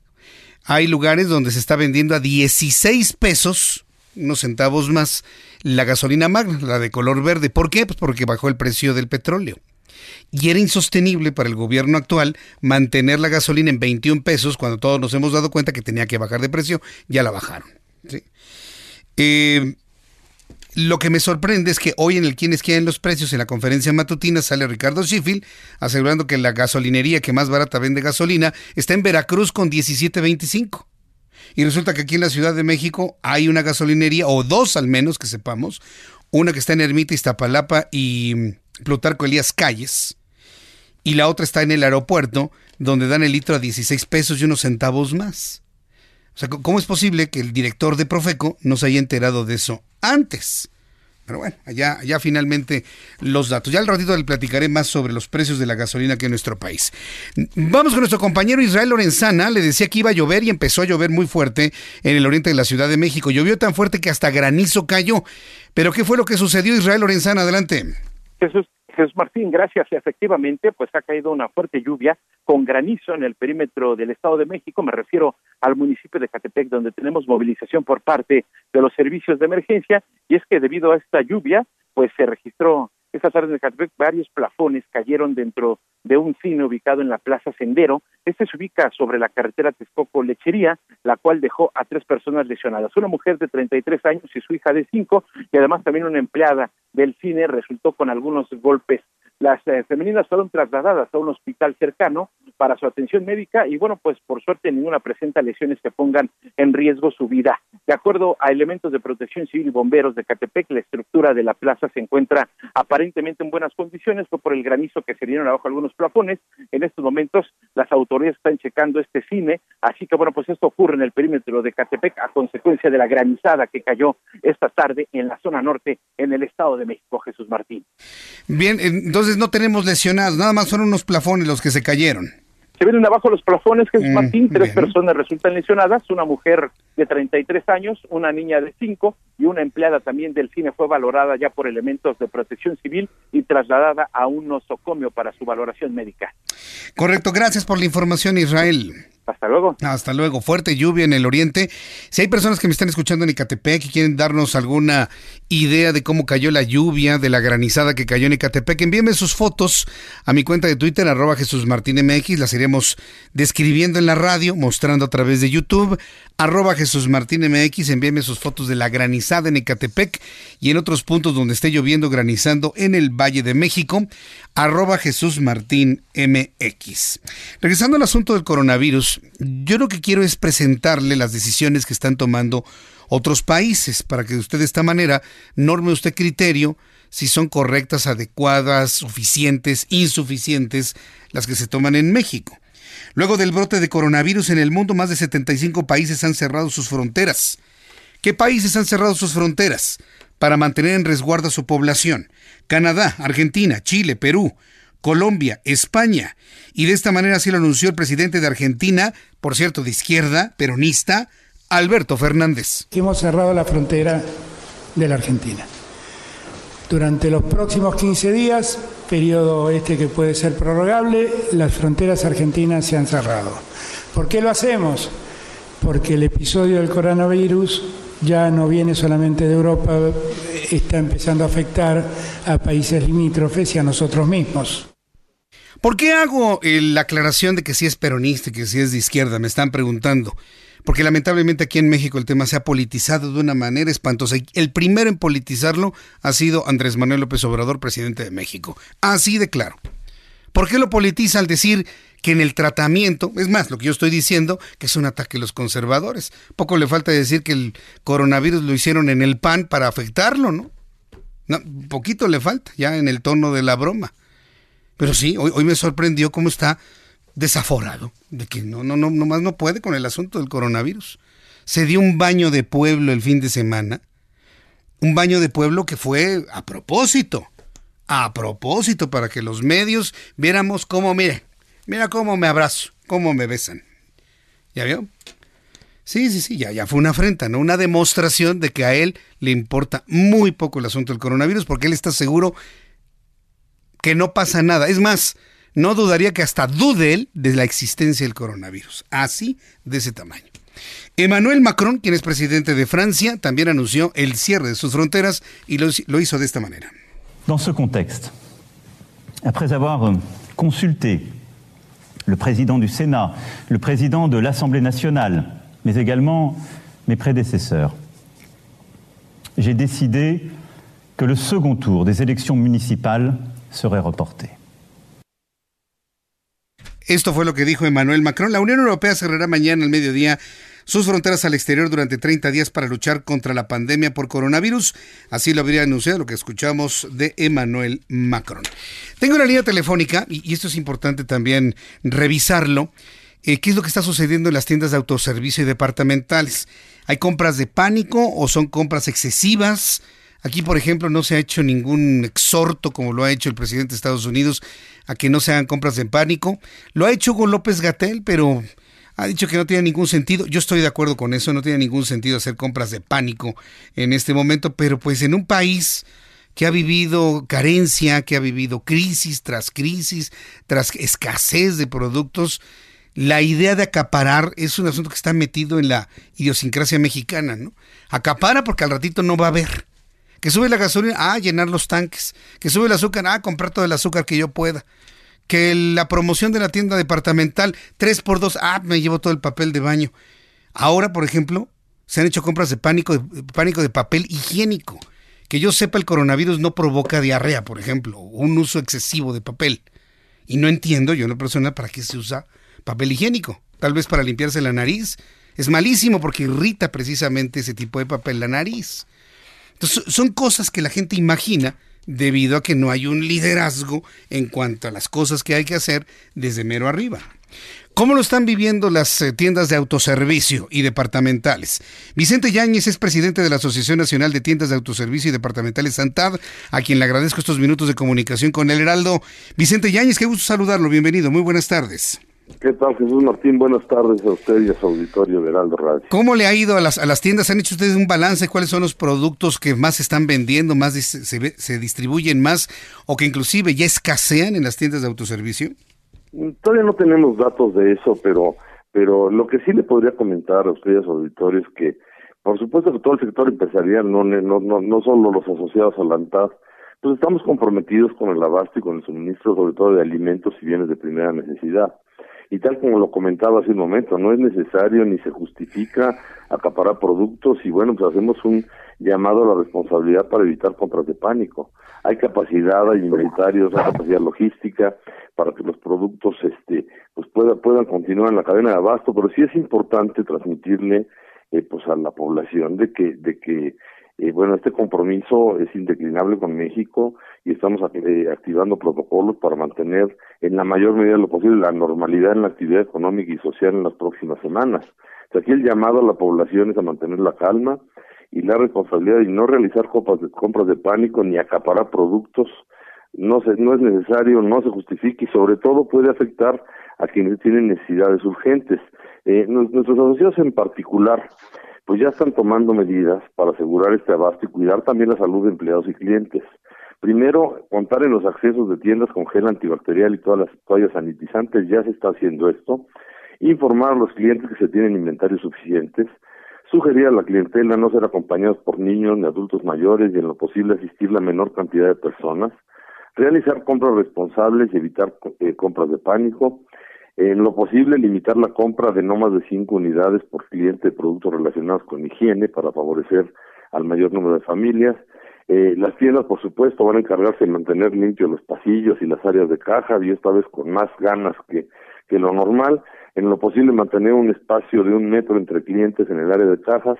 Hay lugares donde se está vendiendo a 16 pesos, unos centavos más, la gasolina magna, la de color verde. ¿Por qué? Pues porque bajó el precio del petróleo. Y era insostenible para el gobierno actual mantener la gasolina en 21 pesos cuando todos nos hemos dado cuenta que tenía que bajar de precio, ya la bajaron. ¿sí? Eh, lo que me sorprende es que hoy en el Quienes Quieren los Precios, en la conferencia matutina, sale Ricardo Sheffield asegurando que la gasolinería que más barata vende gasolina está en Veracruz con 17.25. Y resulta que aquí en la Ciudad de México hay una gasolinería, o dos al menos que sepamos, una que está en Ermita, Iztapalapa y mm, Plutarco Elías Calles, y la otra está en el aeropuerto, donde dan el litro a 16 pesos y unos centavos más. O sea, ¿cómo es posible que el director de Profeco no se haya enterado de eso antes? Pero bueno, allá, allá finalmente los datos. Ya al ratito le platicaré más sobre los precios de la gasolina que en nuestro país. Vamos con nuestro compañero Israel Lorenzana. Le decía que iba a llover y empezó a llover muy fuerte en el oriente de la Ciudad de México. Llovió tan fuerte que hasta granizo cayó. Pero ¿qué fue lo que sucedió, Israel Lorenzana? Adelante. Jesús, Jesús Martín, gracias. Efectivamente, pues ha caído una fuerte lluvia con granizo en el perímetro del Estado de México. Me refiero al municipio de Catepec, donde tenemos movilización por parte de los servicios de emergencia. Y es que debido a esta lluvia, pues se registró esta tarde en Catepec varios plafones cayeron dentro de un cine ubicado en la Plaza Sendero. Este se ubica sobre la carretera Texcoco Lechería, la cual dejó a tres personas lesionadas. Una mujer de 33 años y su hija de 5, y además también una empleada del cine resultó con algunos golpes las eh, femeninas fueron trasladadas a un hospital cercano para su atención médica y bueno, pues por suerte ninguna presenta lesiones que pongan en riesgo su vida. De acuerdo a elementos de protección civil y bomberos de Catepec, la estructura de la plaza se encuentra aparentemente en buenas condiciones, fue por el granizo que se dieron abajo algunos plafones. En estos momentos las autoridades están checando este cine, así que bueno, pues esto ocurre en el perímetro de Catepec a consecuencia de la granizada que cayó esta tarde en la zona norte en el Estado de México, Jesús Martín. Bien, entonces no tenemos lesionados, nada más fueron unos plafones los que se cayeron. Se vienen abajo los plafones, Jesús Mm, Martín, tres bien. personas resultan lesionadas, una mujer de 33 años, una niña de 5 y una empleada también del cine fue valorada ya por elementos de protección civil y trasladada a un nosocomio para su valoración médica. Correcto, gracias por la información, Israel. Hasta luego. Hasta luego. Fuerte lluvia en el oriente. Si hay personas que me están escuchando en Ecatepec y quieren darnos alguna idea de cómo cayó la lluvia, de la granizada que cayó en Ecatepec, envíenme sus fotos a mi cuenta de Twitter, arroba Jesús MX. Las iremos describiendo en la radio, mostrando a través de YouTube, arroba Jesús MX. Envíenme sus fotos de la granizada en Ecatepec y en otros puntos donde esté lloviendo, granizando en el Valle de México, arroba Jesús Martín MX. Regresando al asunto del coronavirus, yo lo que quiero es presentarle las decisiones que están tomando otros países para que usted de esta manera norme usted criterio si son correctas, adecuadas, suficientes, insuficientes las que se toman en México. Luego del brote de coronavirus en el mundo, más de 75 países han cerrado sus fronteras. ¿Qué países han cerrado sus fronteras para mantener en resguardo a su población? Canadá, Argentina, Chile, Perú, Colombia, España. Y de esta manera así lo anunció el presidente de Argentina, por cierto, de izquierda, peronista, Alberto Fernández. Hemos cerrado la frontera de la Argentina. Durante los próximos 15 días, periodo este que puede ser prorrogable, las fronteras argentinas se han cerrado. ¿Por qué lo hacemos? Porque el episodio del coronavirus ya no viene solamente de Europa, está empezando a afectar a países limítrofes y a nosotros mismos. ¿Por qué hago la aclaración de que si es peronista y que si es de izquierda? Me están preguntando. Porque lamentablemente aquí en México el tema se ha politizado de una manera espantosa. El primero en politizarlo ha sido Andrés Manuel López Obrador, presidente de México. Así de claro. ¿Por qué lo politiza al decir que en el tratamiento, es más, lo que yo estoy diciendo, que es un ataque a los conservadores? Poco le falta decir que el coronavirus lo hicieron en el PAN para afectarlo, ¿no? no poquito le falta, ya en el tono de la broma. Pero sí, hoy, hoy me sorprendió cómo está desaforado, de que no, no, no, nomás no puede con el asunto del coronavirus. Se dio un baño de pueblo el fin de semana, un baño de pueblo que fue a propósito, a propósito, para que los medios viéramos cómo, mire, mira cómo me abrazo, cómo me besan. ¿Ya vio? Sí, sí, sí, ya, ya fue una afrenta, ¿no? Una demostración de que a él le importa muy poco el asunto del coronavirus porque él está seguro que no pasa nada. Es más, no dudaría que hasta dude él de la existencia del coronavirus. Así, de ese tamaño. Emmanuel Macron, quien es presidente de Francia, también anunció el cierre de sus fronteras y lo, hizo de esta manera. Dans ce contexte, après avoir consulté le président du Sénat, le président de l'Assemblée nationale, mais également mes prédécesseurs, j'ai décidé que le second tour des élections municipales serait reporté. Esto fue lo que dijo Emmanuel Macron. La Unión Europea cerrará mañana al mediodía sus fronteras al exterior durante 30 días para luchar contra la pandemia por coronavirus. Así lo habría anunciado lo que escuchamos de Emmanuel Macron. Tengo una línea telefónica, y esto es importante también revisarlo. Eh, ¿Qué es lo que está sucediendo en las tiendas de autoservicio y departamentales? ¿Hay compras de pánico o son compras excesivas? Aquí, por ejemplo, no se ha hecho ningún exhorto, como lo ha hecho el presidente de Estados Unidos, a que no se hagan compras de pánico. Lo ha hecho con López Gatel, pero ha dicho que no tiene ningún sentido. Yo estoy de acuerdo con eso, no tiene ningún sentido hacer compras de pánico en este momento, pero pues en un país que ha vivido carencia, que ha vivido crisis tras crisis, tras escasez de productos, la idea de acaparar es un asunto que está metido en la idiosincrasia mexicana, ¿no? Acapara porque al ratito no va a haber. Que sube la gasolina, ah, llenar los tanques. Que sube el azúcar, ah, comprar todo el azúcar que yo pueda. Que la promoción de la tienda departamental, 3 por 2 ah, me llevo todo el papel de baño. Ahora, por ejemplo, se han hecho compras de pánico, de pánico de papel higiénico. Que yo sepa, el coronavirus no provoca diarrea, por ejemplo, un uso excesivo de papel. Y no entiendo yo, una persona, para qué se usa papel higiénico. Tal vez para limpiarse la nariz. Es malísimo porque irrita precisamente ese tipo de papel la nariz. Entonces, son cosas que la gente imagina debido a que no hay un liderazgo en cuanto a las cosas que hay que hacer desde mero arriba. ¿Cómo lo están viviendo las eh, tiendas de autoservicio y departamentales? Vicente Yáñez es presidente de la Asociación Nacional de Tiendas de Autoservicio y Departamentales Santad, a quien le agradezco estos minutos de comunicación con el Heraldo. Vicente Yáñez, qué gusto saludarlo, bienvenido, muy buenas tardes. ¿Qué tal, Jesús Martín? Buenas tardes a usted y a su auditorio de Heraldo Radio. ¿Cómo le ha ido a las, a las tiendas? ¿Han hecho ustedes un balance? ¿Cuáles son los productos que más se están vendiendo, más se, se, se distribuyen más o que inclusive ya escasean en las tiendas de autoservicio? Todavía no tenemos datos de eso, pero Pero lo que sí le podría comentar a ustedes, auditores, que por supuesto que todo el sector empresarial, no, no, no, no solo los asociados a la ANTAD, pues estamos comprometidos con el abasto y con el suministro, sobre todo de alimentos y bienes de primera necesidad. Y tal como lo comentaba hace un momento, no es necesario ni se justifica acaparar productos y bueno, pues hacemos un llamado a la responsabilidad para evitar compras de pánico. Hay capacidad, hay inventarios, hay capacidad logística para que los productos este pues puedan puedan continuar en la cadena de abasto, pero sí es importante transmitirle eh, pues a la población de que de que eh, bueno este compromiso es indeclinable con México y estamos eh, activando protocolos para mantener en la mayor medida de lo posible la normalidad en la actividad económica y social en las próximas semanas. aquí el llamado a la población es a mantener la calma y la responsabilidad de no realizar compras de, compras de pánico ni acaparar productos no se, no es necesario, no se justifica y sobre todo puede afectar a quienes tienen necesidades urgentes. Eh, nuestros asociados en particular, pues ya están tomando medidas para asegurar este abasto y cuidar también la salud de empleados y clientes. Primero, contar en los accesos de tiendas con gel antibacterial y todas las toallas sanitizantes, ya se está haciendo esto. Informar a los clientes que se tienen inventarios suficientes. Sugerir a la clientela no ser acompañados por niños ni adultos mayores y en lo posible asistir la menor cantidad de personas realizar compras responsables y evitar eh, compras de pánico, en lo posible limitar la compra de no más de cinco unidades por cliente de productos relacionados con higiene para favorecer al mayor número de familias. Eh, las tiendas, por supuesto, van a encargarse de mantener limpios los pasillos y las áreas de caja, y esta vez con más ganas que, que lo normal. En lo posible, mantener un espacio de un metro entre clientes en el área de cajas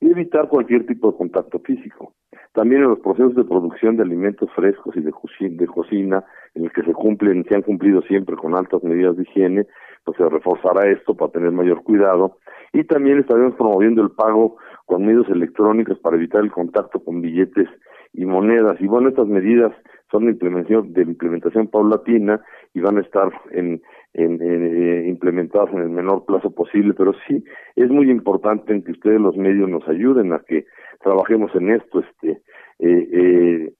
y evitar cualquier tipo de contacto físico. También en los procesos de producción de alimentos frescos y de, cocina, en el que se cumplen, se han cumplido siempre con altas medidas de higiene, pues se reforzará esto para tener mayor cuidado. Y también estaremos promoviendo el pago con medios electrónicos para evitar el contacto con billetes y monedas. Y bueno, estas medidas son de implementación, de implementación paulatina y van a estar en, eh, implementadas en el menor plazo posible, pero sí es muy importante en que ustedes los medios nos ayuden a que trabajemos en esto. Este, eh, eh,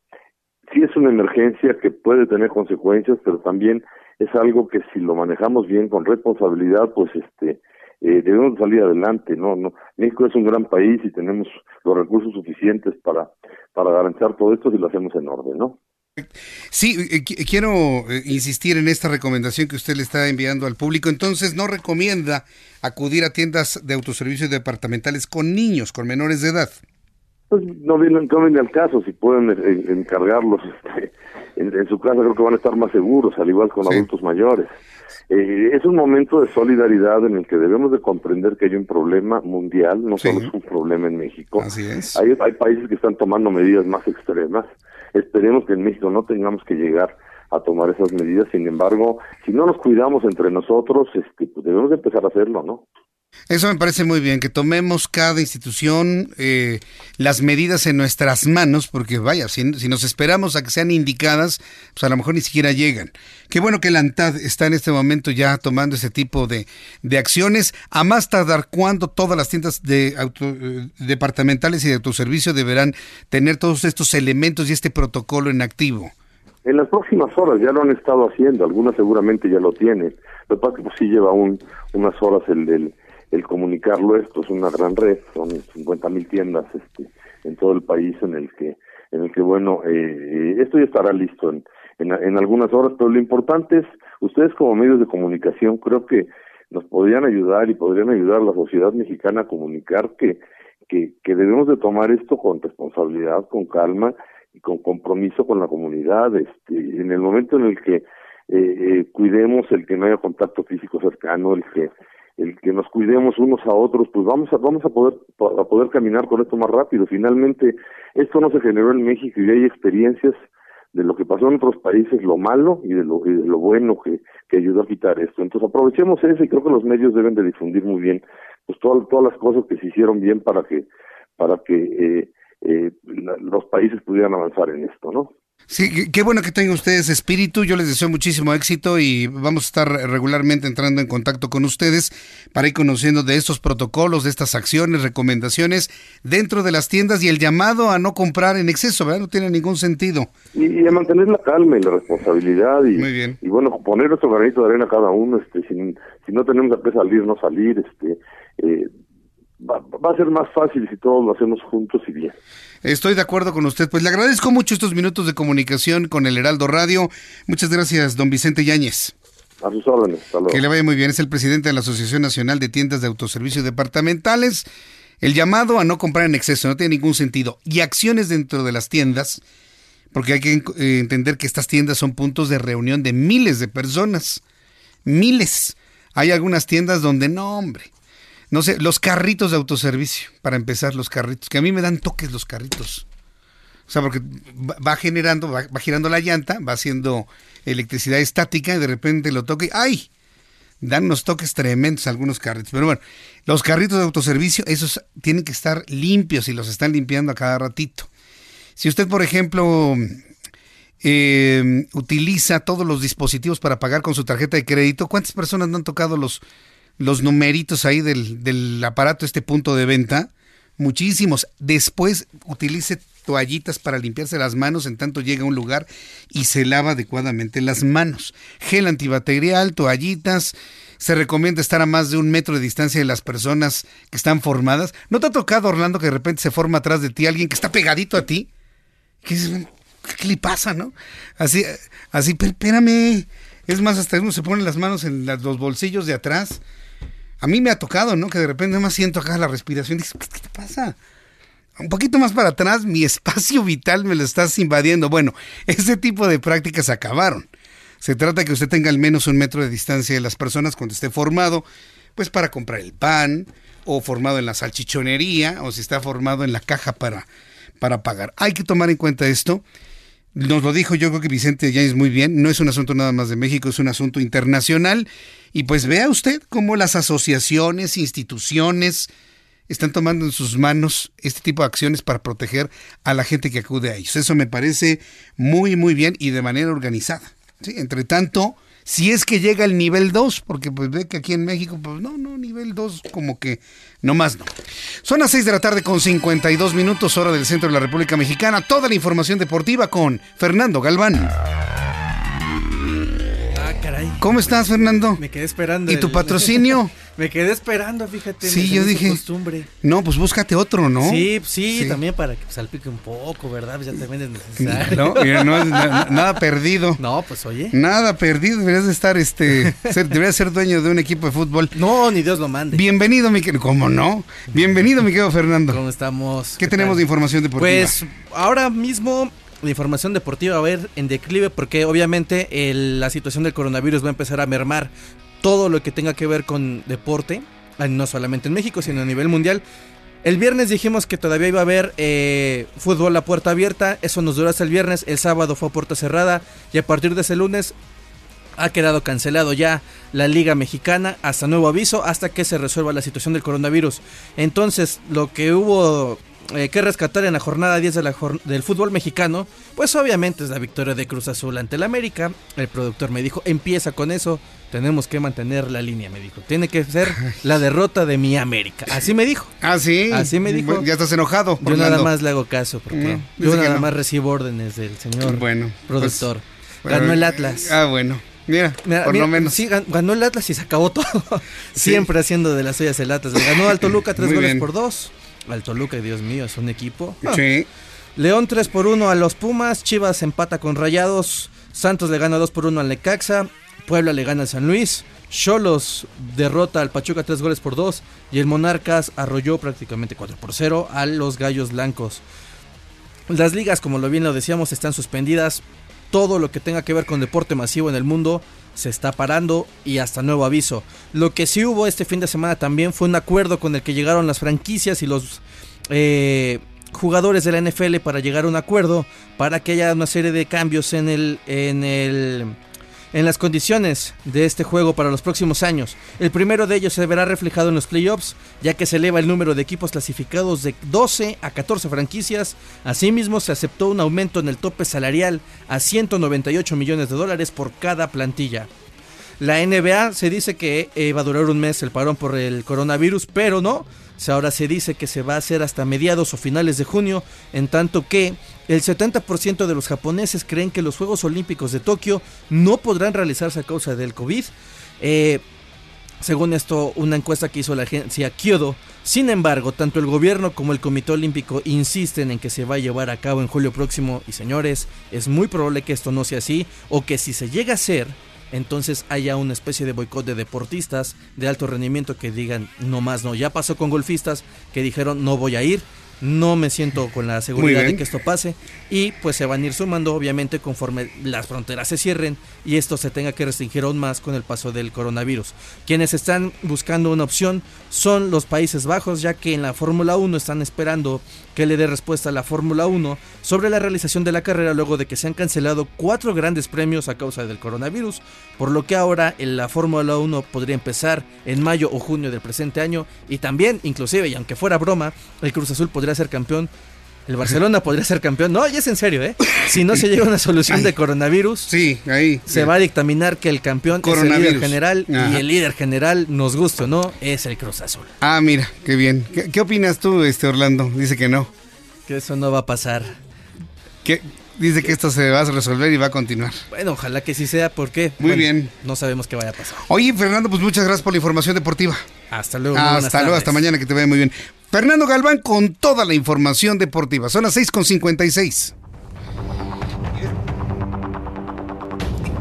sí es una emergencia que puede tener consecuencias, pero también es algo que si lo manejamos bien con responsabilidad, pues este eh, debemos salir adelante. No, no, México es un gran país y tenemos los recursos suficientes para para garantizar todo esto si lo hacemos en orden, ¿no? Sí, eh, quiero eh, insistir en esta recomendación que usted le está enviando al público. Entonces, no recomienda acudir a tiendas de autoservicios departamentales con niños, con menores de edad. Pues no vienen, no al caso, si pueden eh, encargarlos <laughs> este, en, su casa, creo que van a estar más seguros, al igual con adultos mayores. es un momento de solidaridad en el que debemos de comprender que hay un problema mundial, no solo es un problema en México. Así es. Hay, hay países que están tomando medidas más extremas Esperemos que en México no tengamos que llegar a tomar esas medidas. Sin embargo, si no nos cuidamos entre nosotros, este, pues debemos de empezar a hacerlo, ¿no? Eso me parece muy bien, que tomemos cada institución eh, las medidas en nuestras manos, porque vaya, si, nos esperamos a que sean indicadas, pues a lo mejor ni siquiera llegan. Qué bueno que la ANTAD está en este momento ya tomando ese tipo de, de acciones. A más tardar, cuando todas las tiendas de eh, departamentales y de autoservicio deberán tener todos estos elementos y este protocolo en activo. En las próximas horas ya lo han estado haciendo, algunas seguramente ya lo tienen. Lo que pasa que pues, sí lleva un, unas horas el, del el comunicarlo esto es una gran red son 50 mil tiendas este en todo el país en el que en el que bueno eh, eh, esto ya estará listo en, en, algunas horas pero lo importante es ustedes como medios de comunicación creo que nos podrían ayudar y podrían ayudar a la sociedad mexicana a comunicar que que, que debemos de tomar esto con responsabilidad con calma y con compromiso con la comunidad este en el momento en el que eh, cuidemos el que no haya contacto físico cercano el que el que nos cuidemos unos a otros, pues vamos a vamos a poder a poder caminar con esto más rápido. Finalmente, esto no se generó en México y hay experiencias de lo que pasó en otros países, lo malo y de lo, de lo bueno que, que ayudó a quitar esto. Entonces aprovechemos eso y creo que los medios deben de difundir muy bien pues todas, todas las cosas que se hicieron bien para que para que eh, eh, los países pudieran avanzar en esto, ¿no? Sí, qué bueno que tengan ustedes espíritu. Yo les deseo muchísimo éxito y vamos a estar regularmente entrando en contacto con ustedes para ir conociendo de estos protocolos, de estas acciones, recomendaciones dentro de las tiendas y el llamado a no comprar en exceso, ¿verdad? No tiene ningún sentido. Y, a mantener la calma y la responsabilidad y, y bueno, poner nuestro granito de arena cada uno, este, si, si no tenemos a qué salir, no salir, este, eh, va, va a ser más fácil si todos lo hacemos juntos y bien. Estoy de acuerdo con usted. Pues le agradezco mucho estos minutos de comunicación con el Heraldo Radio. Muchas gracias, don Vicente Yáñez. A sus órdenes. Que le vaya muy bien. Es el presidente de la Asociación Nacional de Tiendas de Autoservicio Departamentales. El llamado a no comprar en exceso no tiene ningún sentido. Y acciones dentro de las tiendas, porque hay que eh, entender que estas tiendas son puntos de reunión de miles de personas. Miles. Hay algunas tiendas donde no, hombre no sé, los carritos de autoservicio, para empezar, los carritos, que a mí me dan toques los carritos. O sea, porque va generando, va, girando la llanta, va haciendo electricidad estática y de repente lo toque. ¡Ay! Dan unos toques tremendos algunos carritos. Pero bueno, los carritos de autoservicio, esos tienen que estar limpios y los están limpiando a cada ratito. Si usted, por ejemplo, eh, utiliza todos los dispositivos para pagar con su tarjeta de crédito, ¿cuántas personas no han tocado los los numeritos ahí del, del aparato, este punto de venta, muchísimos. Después utilice toallitas para limpiarse las manos en tanto llega a un lugar y se lava adecuadamente las manos. Gel antibacterial, toallitas. Se recomienda estar a más de un metro de distancia de las personas que están formadas. ¿No te ha tocado, Orlando, que de repente se forma atrás de ti alguien que está pegadito a ti? ¿Qué, qué le pasa, no? Así, así, espérame. Es más, hasta uno se pone las manos en los bolsillos de atrás a mí me ha tocado, ¿no? Que de repente me siento acá la respiración y digo, ¿qué te pasa? Un poquito más para atrás, mi <laughs> espacio vital me lo estás invadiendo. Bueno, ese tipo de prácticas acabaron. Se trata que usted tenga al menos un metro de distancia de las personas cuando esté formado, pues para comprar el pan, o formado en la salchichonería, o si está formado en la caja para, para pagar. Hay que tomar en cuenta esto. Nos lo dijo yo creo que Vicente es muy bien, no es un asunto nada más de México, es un asunto internacional. Y pues vea usted cómo las asociaciones, instituciones están tomando en sus manos este tipo de acciones para proteger a la gente que acude a ellos. Eso me parece muy, muy bien y de manera organizada. Entre tanto, si es que llega el nivel 2, porque pues ve que aquí en México, pues no, no, nivel 2 como que no más no. Son las 6 de la tarde con 52 minutos hora del centro de la República Mexicana. Toda la información deportiva con Fernando Galván. ¿Cómo estás, Fernando? Me quedé esperando. ¿Y tu patrocinio? <laughs> Me quedé esperando, fíjate. Sí, yo dije. Costumbre. No, pues búscate otro, ¿no? Sí, sí, también para que salpique un poco, ¿verdad? Pues ya también es necesario. No, mira, no es nada perdido. No, pues oye. Nada perdido. Deberías de estar, este. <laughs> Ser, deberías ser dueño de un equipo de fútbol. No, ni Dios lo mande. Bienvenido, mi querido. ¿Cómo no? Bienvenido, mi querido Fernando. ¿Cómo estamos? ¿Qué, ¿Qué tenemos de información deportiva? Pues ahora mismo la información deportiva va a ver en declive porque obviamente la situación del coronavirus va a empezar a mermar todo lo que tenga que ver con deporte, no solamente en México, sino a nivel mundial. El viernes dijimos que todavía iba a haber eh, fútbol a puerta abierta, eso nos duró hasta el viernes, el sábado fue a puerta cerrada y a partir de ese lunes ha quedado cancelado ya la Liga Mexicana hasta nuevo aviso, hasta que se resuelva la situación del coronavirus. Entonces, lo que hubo eh, que rescatar en la jornada 10 del fútbol mexicano, pues obviamente es la victoria de Cruz Azul ante el América. El productor me dijo, empieza con eso, tenemos que mantener la línea, me dijo. Tiene que ser la derrota de mi América. Así me dijo. Ah, sí. Así me dijo. ya estás enojado. Yo nada más le hago caso, porque yo nada más recibo órdenes del señor bueno, pues, productor. ganó el Atlas. Ah, bueno. Mira, por lo menos. Sí, ganó el Atlas y se acabó todo. Siempre haciendo de las suyas el Atlas. Ganó al Toluca tres goles por dos al Toluca, Dios mío, es un equipo. <laughs> Sí. León 3 por 1 a los Pumas, Chivas empata con Rayados, Santos le gana 2 por 1 al Necaxa, Puebla le gana al San Luis, Cholos derrota al Pachuca 3 goles por 2 y el Monarcas arrolló prácticamente 4 por 0 a los Gallos Blancos. Las ligas, como lo bien lo decíamos, están suspendidas. Todo lo que tenga que ver con deporte masivo en el mundo se está parando y hasta nuevo aviso. Lo que sí hubo este fin de semana también fue un acuerdo con el que llegaron las franquicias y los eh, jugadores de la NFL para llegar a un acuerdo para que haya una serie de cambios en el en el en las condiciones de este juego para los próximos años. El primero de ellos se verá reflejado en los playoffs, ya que se eleva el número de equipos clasificados de 12 a 14 franquicias. Asimismo, se aceptó un aumento en el tope salarial a 198 millones de dólares por cada plantilla. La NBA se dice que eh, va a durar un mes el parón por el coronavirus, pero no. Ahora se dice que se va a hacer hasta mediados o finales de junio, en tanto que el 70% de los japoneses creen que los Juegos Olímpicos de Tokio no podrán realizarse a causa del COVID. Eh, según esto, una encuesta que hizo la agencia Kyodo. Sin embargo, tanto el gobierno como el Comité Olímpico insisten en que se va a llevar a cabo en julio próximo y señores, es muy probable que esto no sea así o que si se llega a ser, entonces haya una especie de boicot de deportistas de alto rendimiento que digan no más no. Ya pasó con golfistas que dijeron no voy a ir no me siento con la seguridad de que esto pase y pues se van a ir sumando obviamente conforme las fronteras se cierren y esto se tenga que restringir aún más con el paso del coronavirus. Quienes están buscando una opción son los Países Bajos ya que en la Fórmula 1 están esperando que le dé respuesta a la Fórmula 1 sobre la realización de la carrera luego de que se han cancelado cuatro grandes premios a causa del coronavirus, por lo que ahora en la Fórmula 1 podría empezar en mayo o junio del presente año y también inclusive y aunque fuera broma, el Cruz Azul podría ser campeón. El Barcelona podría ser campeón. No, ya es en serio, ¿eh? Si no se llega a una solución de coronavirus, sí, ahí, se va a dictaminar que el campeón es el líder general y el líder general, nos gusta o no, es el Cruz Azul. Ah, mira, qué bien. ¿Qué, opinas tú, este Orlando? Dice que no. Que eso no va a pasar. ¿Qué? Dice que esto se va a resolver y va a continuar. Bueno, ojalá que sí sea, porque Muy bien. No sabemos qué vaya a pasar. Oye, Fernando, pues muchas gracias por la información deportiva. Hasta luego. Hasta luego, hasta mañana, que te vaya muy bien. Fernando Galván con toda la información deportiva. Son las 6.56.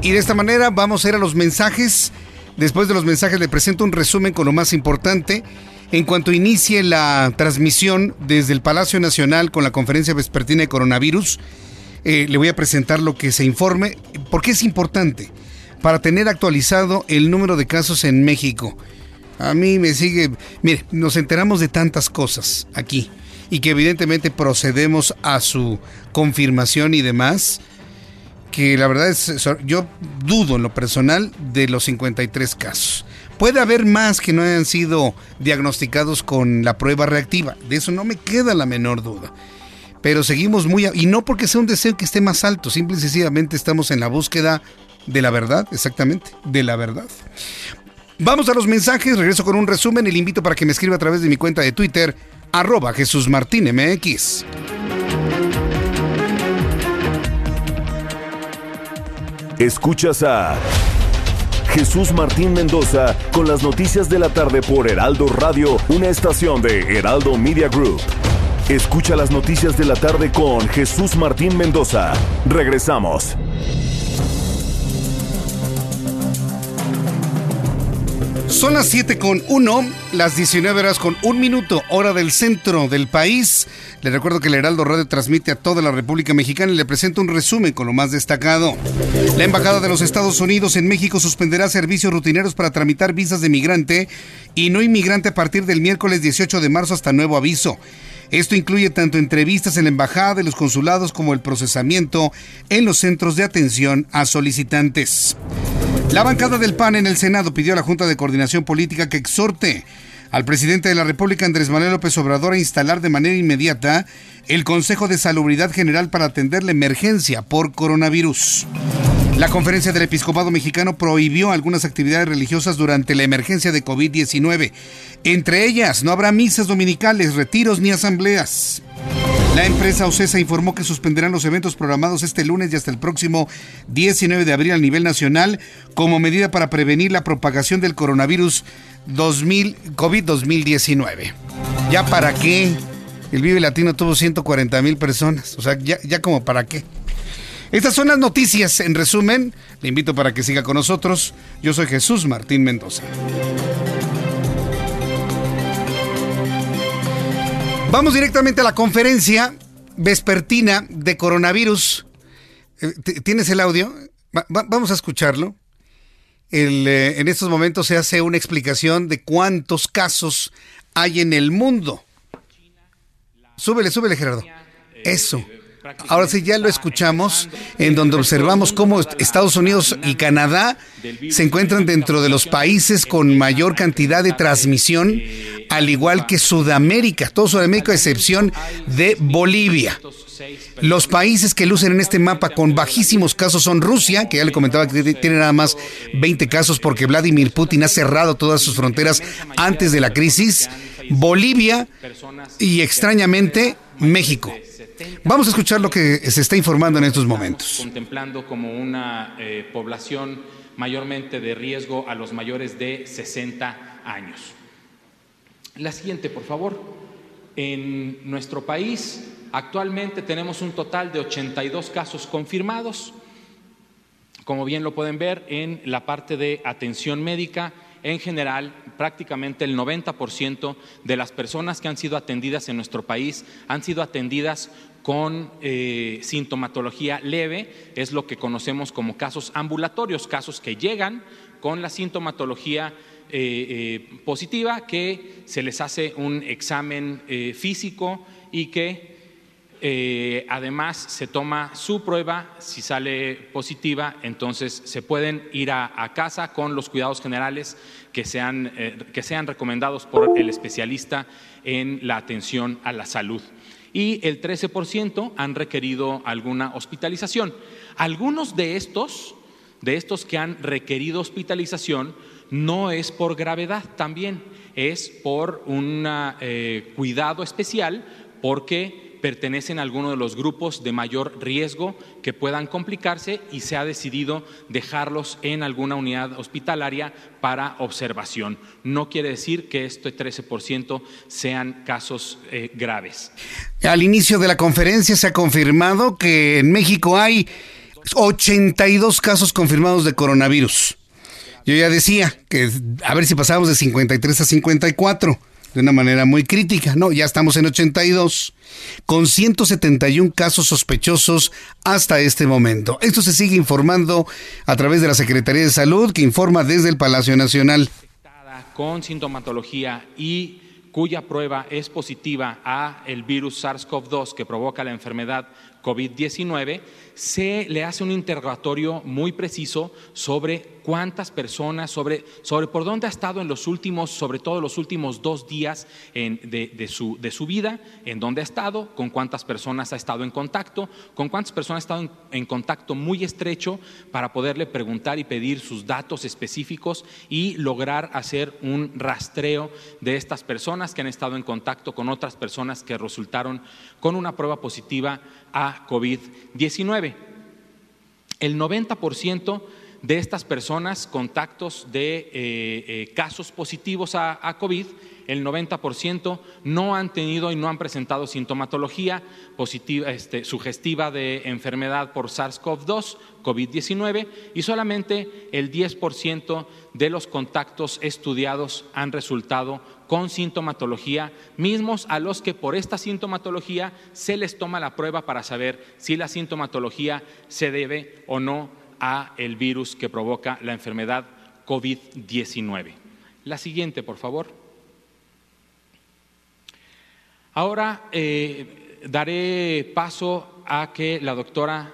Y de esta manera vamos a ir a los mensajes. Después de los mensajes le presento un resumen con lo más importante. En cuanto inicie la transmisión desde el Palacio Nacional con la conferencia vespertina de coronavirus, eh, le voy a presentar lo que se informe, porque es importante para tener actualizado el número de casos en México. A mí me sigue, mire, nos enteramos de tantas cosas aquí y que evidentemente procedemos a su confirmación y demás, que la verdad es, yo dudo en lo personal de los 53 casos. Puede haber más que no hayan sido diagnosticados con la prueba reactiva, de eso no me queda la menor duda. Pero seguimos muy... y no porque sea un deseo que esté más alto, simple y sencillamente estamos en la búsqueda de la verdad, exactamente, de la verdad. Vamos a los mensajes, regreso con un resumen y le invito para que me escriba a través de mi cuenta de Twitter, arroba Jesús Martín MX. Escuchas a Jesús Martín Mendoza con las noticias de la tarde por Heraldo Radio, una estación de Heraldo Media Group. Escucha las noticias de la tarde con Jesús Martín Mendoza. Regresamos. Son las 7 con 1, las 19 horas con un minuto, hora del centro del país. Le recuerdo que el Heraldo Radio transmite a toda la República Mexicana y le presento un resumen con lo más destacado. La Embajada de los Estados Unidos en México suspenderá servicios rutineros para tramitar visas de migrante y no inmigrante a partir del miércoles 18 de marzo hasta nuevo aviso. Esto incluye tanto entrevistas en la embajada, en los consulados, como el procesamiento en los centros de atención a solicitantes. La bancada del PAN en el Senado pidió a la Junta de Coordinación Política que exhorte al presidente de la República, Andrés Manuel López Obrador, a instalar de manera inmediata el Consejo de Salubridad General para atender la emergencia por coronavirus. La conferencia del Episcopado Mexicano prohibió algunas actividades religiosas durante la emergencia de COVID-19. Entre ellas, no habrá misas dominicales, retiros ni asambleas. La empresa Ocesa informó que suspenderán los eventos programados este lunes y hasta el próximo 19 de abril a nivel nacional como medida para prevenir la propagación del coronavirus 2000, COVID-2019. ¿Ya para qué? El Vive Latino tuvo 140 mil personas. O sea, ya, ya como para qué. Estas son las noticias. En resumen, le invito para que siga con nosotros. Yo soy Jesús Martín Mendoza. Vamos directamente a la conferencia vespertina de coronavirus. Eh, ¿Tienes el audio? vamos a escucharlo. Eh, en estos momentos se hace una explicación de cuántos casos hay en el mundo. Súbele, súbele, Gerardo. Eso. Ahora sí, ya lo escuchamos, en donde observamos cómo Estados Unidos y Canadá se encuentran dentro de los países con mayor cantidad de transmisión, al igual que Sudamérica, todo Sudamérica a excepción de Bolivia. Los países que lucen en este mapa con bajísimos casos son Rusia, que ya le comentaba que tiene nada más 20 casos porque Vladimir Putin ha cerrado todas sus fronteras antes de la crisis, Bolivia y extrañamente México. Vamos a escuchar lo que se está informando en estos momentos. Contemplando como una eh, población mayormente de riesgo a los mayores de 60 años. La siguiente, por favor. En nuestro país actualmente tenemos un total de 82 casos confirmados. Como bien lo pueden ver en la parte de atención médica, en general, prácticamente el 90% de las personas que han sido atendidas en nuestro país han sido atendidas con eh, sintomatología leve, es lo que conocemos como casos ambulatorios, casos que llegan con la sintomatología eh, eh, positiva, que se les hace un examen físico y que eh, además, se toma su prueba, si sale positiva, entonces se pueden ir a, casa con los cuidados generales que sean, eh, que sean recomendados por el especialista en la atención a la salud. Y el 13% han requerido alguna hospitalización. Algunos de estos, de estos que han requerido hospitalización, no es por gravedad también, es por un eh, cuidado especial porque pertenecen a alguno de los grupos de mayor riesgo que puedan complicarse y se ha decidido dejarlos en alguna unidad hospitalaria para observación. No quiere decir que este 13% sean casos eh, graves. Al inicio de la conferencia se ha confirmado que en México hay 82 casos confirmados de coronavirus. Yo ya decía que a ver si pasamos de 53 a 54 de una manera muy crítica. No, ya estamos en 82, con 171 casos sospechosos hasta este momento. Esto se sigue informando a través de la Secretaría de Salud, que informa desde el Palacio Nacional. Con sintomatología y cuya prueba es positiva a el virus SARS-CoV-2 que provoca la enfermedad COVID-19, se le hace un interrogatorio muy preciso sobre cuántas personas, sobre, sobre por dónde ha estado en los últimos, sobre todo los últimos dos días de, su, de su vida, en dónde ha estado, con cuántas personas ha estado en contacto, con cuántas personas ha estado en, contacto muy estrecho para poderle preguntar y pedir sus datos específicos y lograr hacer un rastreo de estas personas que han estado en contacto con otras personas que resultaron con una prueba positiva a COVID-19. El 90% de estas personas, contactos de eh, eh, casos positivos a, COVID, el 90% no han tenido y no han presentado sintomatología positiva, este, sugestiva de enfermedad por SARS-CoV-2, COVID-19, y solamente el 10% de los contactos estudiados han resultado con sintomatología, mismos a los que por esta sintomatología se les toma la prueba para saber si la sintomatología se debe o no a el virus que provoca la enfermedad COVID-19. La siguiente, por favor. Ahora eh, daré paso a que la doctora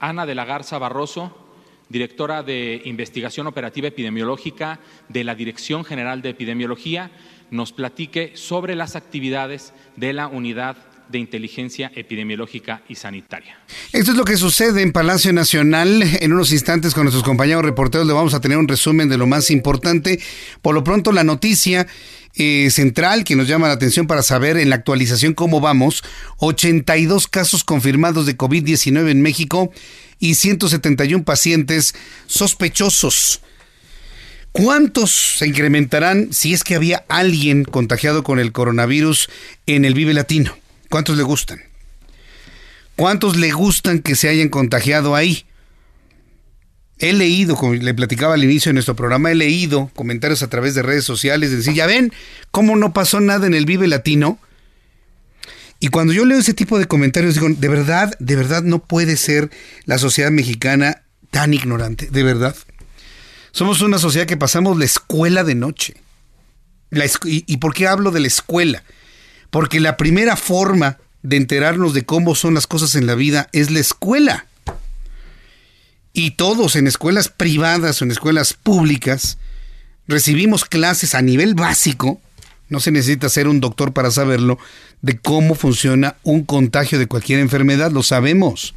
Ana de la Garza Barroso, directora de Investigación Operativa Epidemiológica de la Dirección General de Epidemiología, nos platique sobre las actividades de la unidad de inteligencia epidemiológica y sanitaria. Esto es lo que sucede en Palacio Nacional. En unos instantes con nuestros compañeros reporteros le vamos a tener un resumen de lo más importante. Por lo pronto la noticia eh, central que nos llama la atención para saber en la actualización cómo vamos. 82 casos confirmados de COVID-19 en México y 171 pacientes sospechosos. ¿Cuántos se incrementarán si es que había alguien contagiado con el coronavirus en el Vive Latino? ¿Cuántos le gustan? ¿Cuántos le gustan que se hayan contagiado ahí? He leído, como le platicaba al inicio de nuestro programa, he leído comentarios a través de redes sociales, de decir, ya ven cómo no pasó nada en el Vive Latino. Y cuando yo leo ese tipo de comentarios, digo, de verdad, de verdad no puede ser la sociedad mexicana tan ignorante, de verdad. Somos una sociedad que pasamos la escuela de noche. y, ¿Y por qué hablo de la escuela? Porque la primera forma de enterarnos de cómo son las cosas en la vida es la escuela. Y todos en escuelas privadas o en escuelas públicas recibimos clases a nivel básico, no se necesita ser un doctor para saberlo, de cómo funciona un contagio de cualquier enfermedad, lo sabemos.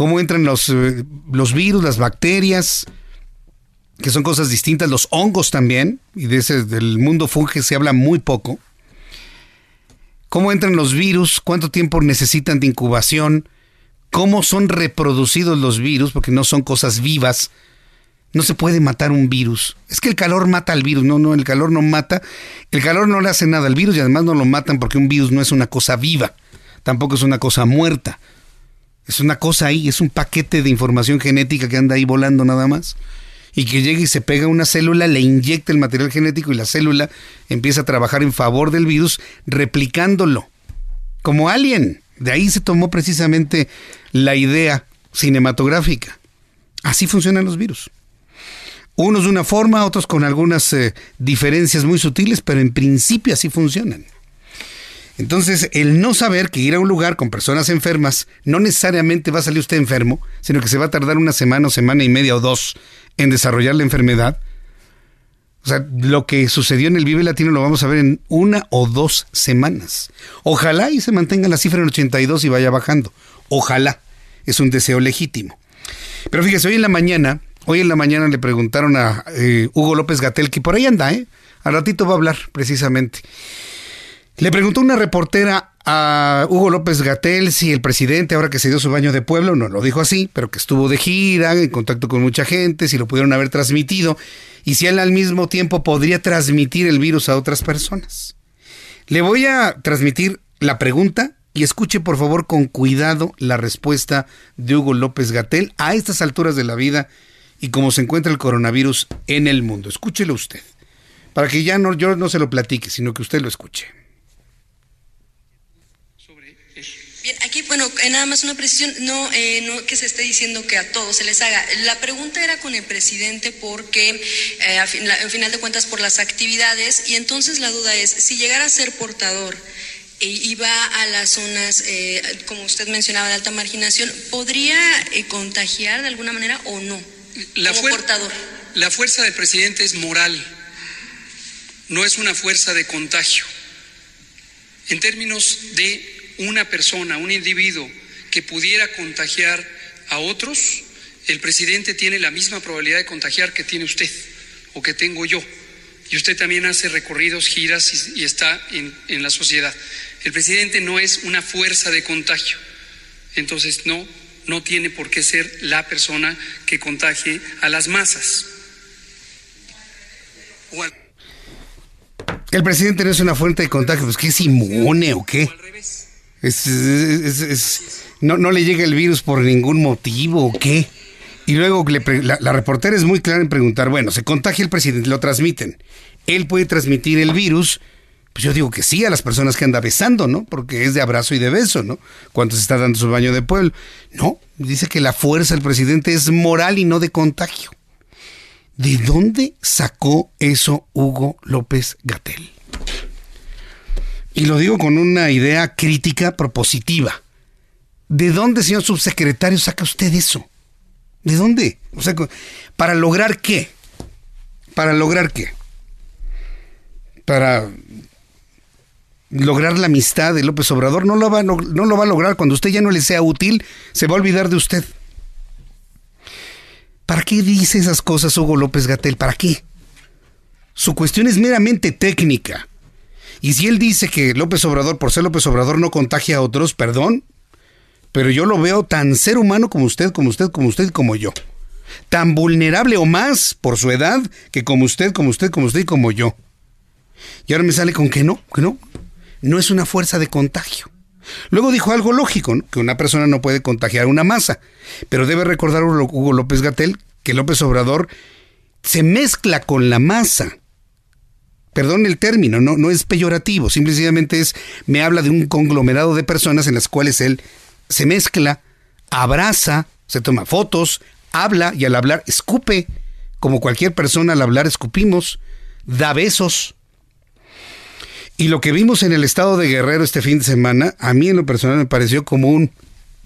Cómo entran los, eh, los virus, las bacterias, que son cosas distintas, los hongos también, y de ese, del mundo funge se habla muy poco. Cómo entran los virus, cuánto tiempo necesitan de incubación, cómo son reproducidos los virus, porque no son cosas vivas. No se puede matar un virus. Es que el calor mata al virus. No, no, el calor no mata. El calor no le hace nada al virus y además no lo matan porque un virus no es una cosa viva. Tampoco es una cosa muerta. Es una cosa ahí, es un paquete de información genética que anda ahí volando nada más y que llega y se pega a una célula, le inyecta el material genético y la célula empieza a trabajar en favor del virus, replicándolo. Como alien. De ahí se tomó precisamente la idea cinematográfica. Así funcionan los virus. Unos de una forma, otros con algunas eh, diferencias muy sutiles, pero en principio así funcionan. Entonces, el no saber que ir a un lugar con personas enfermas no necesariamente va a salir usted enfermo, sino que se va a tardar una semana o semana y media o dos en desarrollar la enfermedad. O sea, lo que sucedió en el Vive Latino lo vamos a ver en una o dos semanas. Ojalá y se mantenga la cifra en 82 y vaya bajando. Ojalá. Es un deseo legítimo. Pero fíjese, hoy en la mañana, hoy en la mañana le preguntaron a eh, Hugo López Gatel, que por ahí anda, ¿eh? Al ratito va a hablar, precisamente. Le preguntó una reportera a Hugo López Gatel si el presidente, ahora que se dio su baño de pueblo, no lo dijo así, pero que estuvo de gira, en contacto con mucha gente, si lo pudieron haber transmitido y si él al mismo tiempo podría transmitir el virus a otras personas. Le voy a transmitir la pregunta y escuche por favor con cuidado la respuesta de Hugo López Gatel a estas alturas de la vida y cómo se encuentra el coronavirus en el mundo. Escúchelo usted, para que ya no, yo no se lo platique, sino que usted lo escuche. Bien, aquí, bueno, eh, nada más una precisión, no, eh, no que se esté diciendo que a todos se les haga. La pregunta era con el presidente porque, eh, a fin- la- al final de cuentas, por las actividades, y entonces la duda es, si llegara a ser portador e iba a las zonas, eh, como usted mencionaba, de alta marginación, ¿podría eh, contagiar de alguna manera o no? La, como portador. la fuerza del presidente es moral, no es una fuerza de contagio. En términos de una persona, un individuo que pudiera contagiar a otros, el presidente tiene la misma probabilidad de contagiar que tiene usted o que tengo yo. Y usted también hace recorridos, giras y, está en, en la sociedad. El presidente no es una fuerza de contagio. Entonces, no, no tiene por qué ser la persona que contagie a las masas. El presidente no es una fuente de contagio, pues que es inmune o qué. No, le llega el virus por ningún motivo o qué. Y luego la, la reportera es muy clara en preguntar, bueno, se contagia el presidente, lo transmiten. Él puede transmitir el virus. Pues yo digo que sí a las personas que anda besando, ¿no? Porque es de abrazo y de beso, ¿no? Cuando se está dando su baño de pueblo. No, dice que la fuerza del presidente es moral y no de contagio. ¿De dónde sacó eso Hugo López Gatel? Y lo digo con una idea crítica propositiva. ¿De dónde, señor subsecretario, saca usted eso? ¿De dónde? O sea, ¿para lograr qué? ¿Para lograr qué? Para lograr la amistad de López Obrador. No lo, va, log- no lo va a lograr. Cuando usted ya no le sea útil, se va a olvidar de usted. ¿Para qué dice esas cosas Hugo López Gatel? ¿Para qué? Su cuestión es meramente técnica. Y si él dice que López Obrador, por ser López Obrador, no contagia a otros, perdón, pero yo lo veo tan ser humano como usted, como usted, como usted como yo. Tan vulnerable o más por su edad que como usted, como usted, como usted y como yo. Y ahora me sale con que no, que no. No es una fuerza de contagio. Luego dijo algo lógico, ¿no? que una persona no puede contagiar una masa. Pero debe recordar Hugo López Gatel que López Obrador se mezcla con la masa. Perdón el término, no, no es peyorativo, simplemente es, me habla de un conglomerado de personas en las cuales él se mezcla, abraza, se toma fotos, habla y al hablar escupe, como cualquier persona al hablar escupimos, da besos. Y lo que vimos en el estado de Guerrero este fin de semana, a mí en lo personal me pareció como un,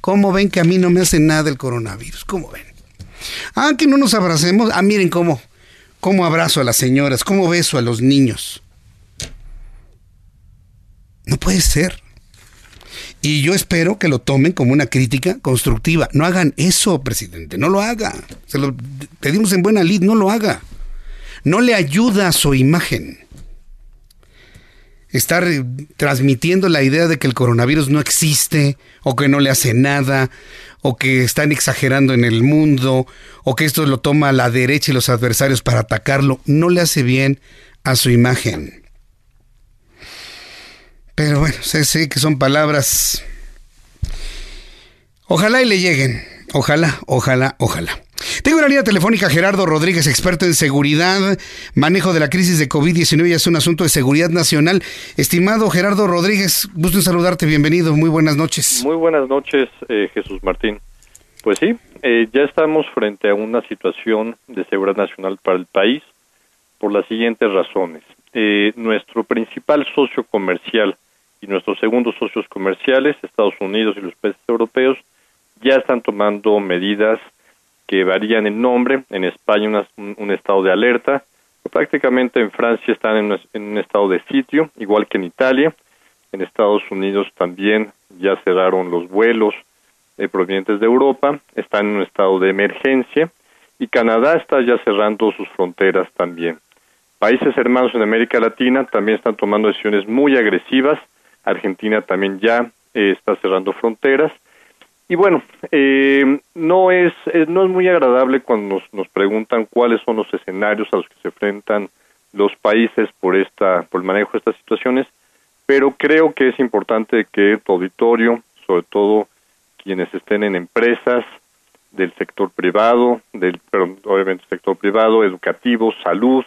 ¿cómo ven que a mí no me hace nada el coronavirus? ¿Cómo ven? Ah, que no nos abracemos. Ah, miren cómo, cómo abrazo a las señoras, cómo beso a los niños. No puede ser. Y yo espero que lo tomen como una crítica constructiva. No hagan eso, presidente, no lo haga. Se lo pedimos en buena lid, no lo haga. No le ayuda a su imagen estar transmitiendo la idea de que el coronavirus no existe o que no le hace nada o que están exagerando en el mundo o que esto lo toma la derecha y los adversarios para atacarlo, no le hace bien a su imagen. Pero bueno, sé, que son palabras... Ojalá y le lleguen. Ojalá, ojalá, ojalá. Tengo una línea telefónica Gerardo Rodríguez, experto en seguridad, manejo de la crisis de COVID-19 y es un asunto de seguridad nacional. Estimado Gerardo Rodríguez, gusto en saludarte, bienvenido, muy buenas noches. Muy buenas noches, eh, Jesús Martín. Pues sí, eh, ya estamos frente a una situación de seguridad nacional para el país por las siguientes razones. Eh, nuestro principal socio comercial y nuestros segundos socios comerciales, Estados Unidos y los países europeos, ya están tomando medidas que varían en nombre. En España un, estado de alerta. Prácticamente en Francia están en, un estado de sitio, igual que en Italia. En Estados Unidos también ya cerraron los vuelos eh, provenientes de Europa. Están en un estado de emergencia. Y Canadá está ya cerrando sus fronteras también. Países hermanos en América Latina también están tomando decisiones muy agresivas. Argentina también ya eh, está cerrando fronteras y bueno, eh, no es, no es muy agradable cuando nos, nos preguntan cuáles son los escenarios a los que se enfrentan los países por esta por el manejo de estas situaciones, pero creo que es importante que tu auditorio, sobre todo quienes estén en empresas del sector privado, del obviamente sector privado, educativo, salud,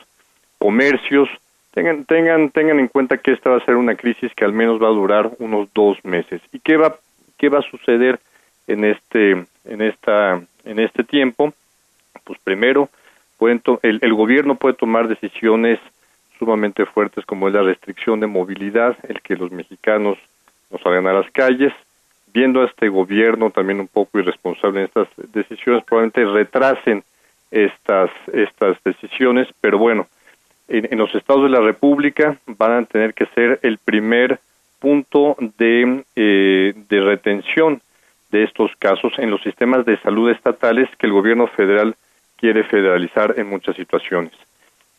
comercios, tengan tengan tengan en cuenta que esta va a ser una crisis que al menos va a durar unos dos meses. ¿Y qué va qué va a suceder? En este en esta en este tiempo pues primero pueden el, el gobierno puede tomar decisiones sumamente fuertes como es la restricción de movilidad el que los mexicanos no salgan a las calles. Viendo a este gobierno también un poco irresponsable en estas decisiones probablemente retrasen estas estas decisiones pero bueno en, en los estados de la república van a tener que ser el primer punto de eh, de retención de estos casos en los sistemas de salud estatales que el gobierno federal quiere federalizar en muchas situaciones.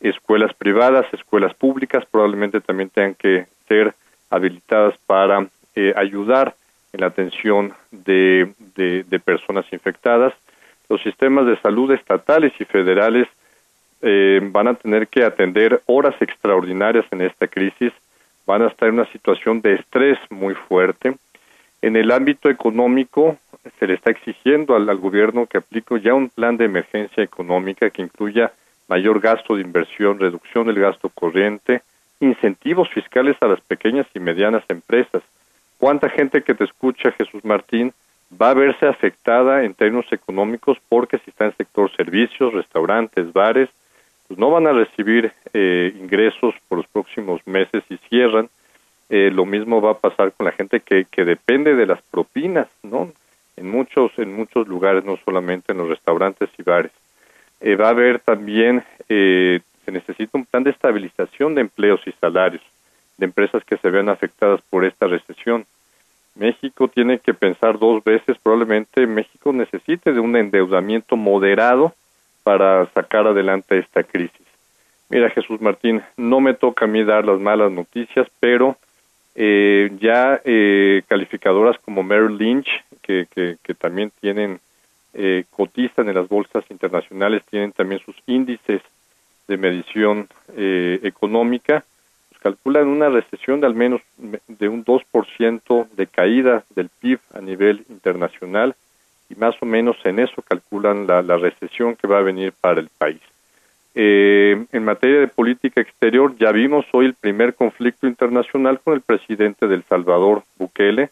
Escuelas privadas, escuelas públicas probablemente también tengan que ser habilitadas para eh, ayudar en la atención de, de, personas infectadas. Los sistemas de salud estatales y federales eh, van a tener que atender horas extraordinarias en esta crisis, van a estar en una situación de estrés muy fuerte, en el ámbito económico, se le está exigiendo al, gobierno que aplique ya un plan de emergencia económica que incluya mayor gasto de inversión, reducción del gasto corriente, incentivos fiscales a las pequeñas y medianas empresas. ¿Cuánta gente que te escucha, Jesús Martín, va a verse afectada en términos económicos porque si está en sector servicios, restaurantes, bares, pues no van a recibir eh, ingresos por los próximos meses y cierran eh, lo mismo va a pasar con la gente que, que depende de las propinas, ¿no? En muchos, en muchos lugares, no solamente en los restaurantes y bares. Eh, va a haber también, eh, se necesita un plan de estabilización de empleos y salarios de empresas que se vean afectadas por esta recesión. México tiene que pensar dos veces, probablemente México necesite de un endeudamiento moderado para sacar adelante esta crisis. Mira, Jesús Martín, no me toca a mí dar las malas noticias, pero eh, ya eh, calificadoras como Merrill Lynch, que, que, también tienen, eh, cotizan en las bolsas internacionales, tienen también sus índices de medición eh, económica, pues calculan una recesión de al menos de un 2% de caída del PIB a nivel internacional y más o menos en eso calculan la, la recesión que va a venir para el país. Eh, en materia de política exterior, ya vimos hoy el primer conflicto internacional con el presidente del Salvador, Bukele,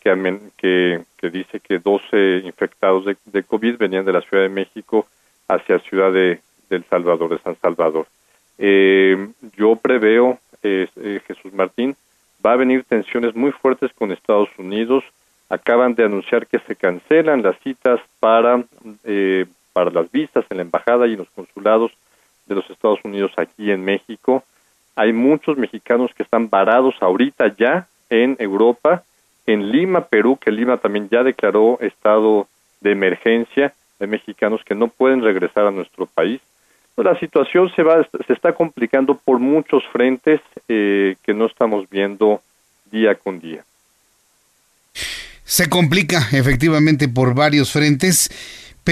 que, dice que 12 infectados de, COVID venían de la Ciudad de México hacia Ciudad de, del Salvador, de San Salvador. Eh, yo preveo eh, Jesús Martín, va a venir tensiones muy fuertes con Estados Unidos. Acaban de anunciar que se cancelan las citas para, eh, para las vistas en la embajada y en los consulados de los Estados Unidos aquí en México. Hay muchos mexicanos que están varados ahorita ya en Europa, en Lima, Perú, que Lima también ya declaró estado de emergencia de mexicanos que no pueden regresar a nuestro país. La situación se va, se está complicando por muchos frentes eh, que no estamos viendo día con día. Se complica efectivamente por varios frentes,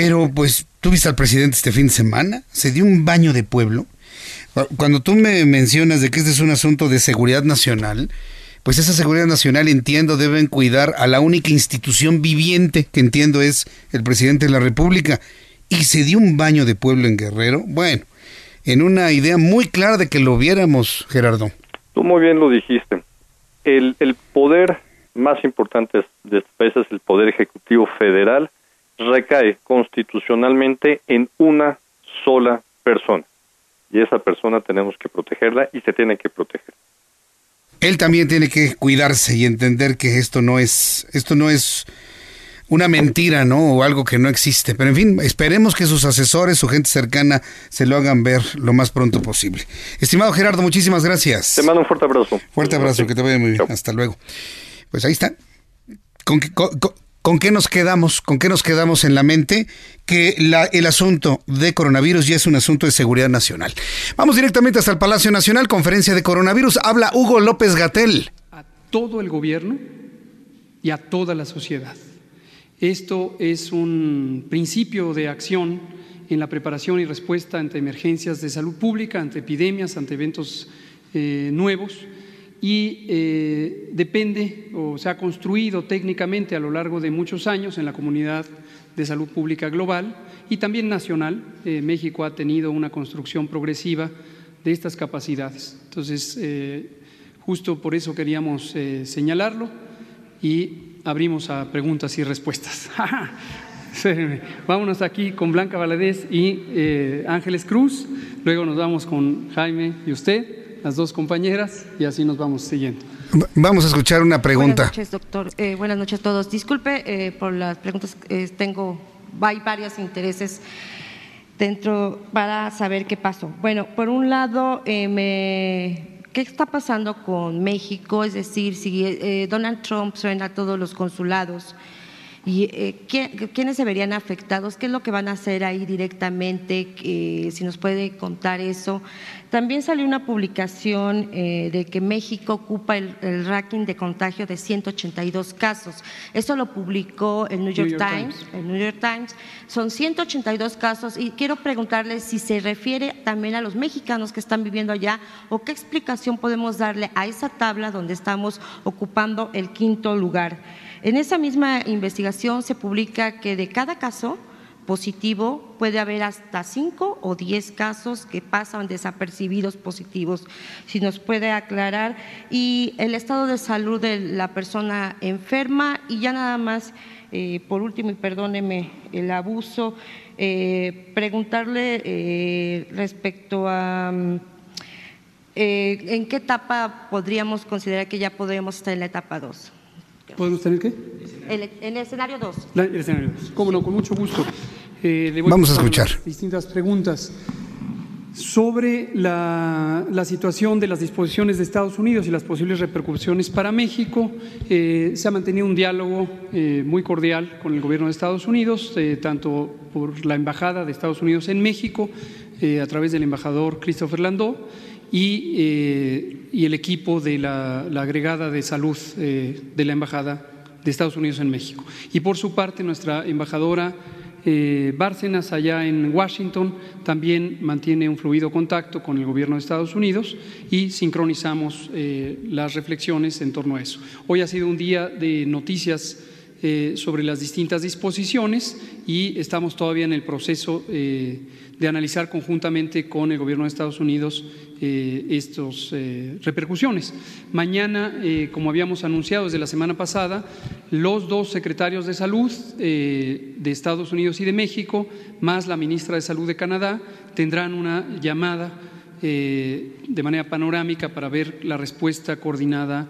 pero pues tú viste al presidente este fin de semana, se dio un baño de pueblo. Cuando tú me mencionas de que este es un asunto de seguridad nacional, pues esa seguridad nacional entiendo deben cuidar a la única institución viviente que entiendo es el presidente de la República y se dio un baño de pueblo en Guerrero. Bueno, en una idea muy clara de que lo viéramos, Gerardo. Tú muy bien lo dijiste. El, poder más importante de este país es el poder ejecutivo federal, recae constitucionalmente en una sola persona. Y esa persona tenemos que protegerla y se tiene que proteger. Él también tiene que cuidarse y entender que esto no es, esto no es una mentira, ¿no? O algo que no existe. Pero en fin, esperemos que sus asesores, su gente cercana, se lo hagan ver lo más pronto posible. Estimado Gerardo, muchísimas gracias. Te mando un fuerte abrazo. Fuerte abrazo, que te vaya muy bien. Hasta luego. Pues ahí está. ¿Con qué, con, qué nos quedamos? ¿Con qué nos quedamos en la mente? Que el asunto de coronavirus ya es un asunto de seguridad nacional. Vamos directamente hasta el Palacio Nacional, conferencia de coronavirus. Habla Hugo López Gatel. A todo el gobierno y a toda la sociedad esto es un principio de acción en la preparación y respuesta ante emergencias de salud pública, ante epidemias, ante eventos eh, nuevos y eh, depende o se ha construido técnicamente a lo largo de muchos años en la comunidad de salud pública global y también nacional. Eh, México ha tenido una construcción progresiva de estas capacidades. Entonces, justo por eso queríamos señalarlo y abrimos a preguntas y respuestas. <laughs> Vámonos aquí con Blanca Valadez y eh, Ángeles Cruz, luego nos vamos con Jaime y usted, las dos compañeras, y así nos vamos siguiendo. Vamos a escuchar una pregunta. Buenas noches, doctor. Eh, buenas noches a todos. Disculpe eh, por las preguntas, tengo, hay varios intereses dentro para saber qué pasó. Bueno, por un lado, me ¿Qué está pasando con México? Es decir, si eh, Donald Trump suena a todos los consulados, ¿y eh, quiénes se verían afectados? ¿Qué es lo que van a hacer ahí directamente? si nos puede contar eso. También salió una publicación eh, de que México ocupa el, ranking de contagio de 182 casos. Eso lo publicó el New York, Times, El New York Times. Son 182 casos y quiero preguntarle si se refiere también a los mexicanos que están viviendo allá o qué explicación podemos darle a esa tabla donde estamos ocupando el quinto lugar. En esa misma investigación se publica que de cada caso positivo, puede haber hasta cinco o diez casos que pasan desapercibidos positivos, si nos puede aclarar, y el estado de salud de la persona enferma y ya nada más, eh, por último, y perdóneme el abuso, eh, preguntarle eh, respecto a... ¿En qué etapa podríamos considerar que ya podríamos estar en la etapa 2? ¿Podemos tener qué? en el escenario 2. El escenario 2. Cómo no, con mucho gusto. Eh, Vamos a escuchar. Distintas preguntas sobre la, situación de las disposiciones de Estados Unidos y las posibles repercusiones para México. Eh, se ha mantenido un diálogo eh, muy cordial con el gobierno de Estados Unidos, tanto por la Embajada de Estados Unidos en México, a través del embajador Christopher Landau, y, y el equipo de la, agregada de salud de la Embajada de Estados Unidos en México. Y por su parte, nuestra embajadora eh, Bárcenas, allá en Washington, también mantiene un fluido contacto con el gobierno de Estados Unidos y sincronizamos eh, las reflexiones en torno a eso. Hoy ha sido un día de noticias eh, sobre las distintas disposiciones y estamos todavía en el proceso eh, de analizar conjuntamente con el gobierno de Estados Unidos eh, estas eh, repercusiones. Mañana, eh, como habíamos anunciado desde la semana pasada, los dos secretarios de salud de Estados Unidos y de México, más la ministra de Salud de Canadá, tendrán una llamada eh, de manera panorámica para ver la respuesta coordinada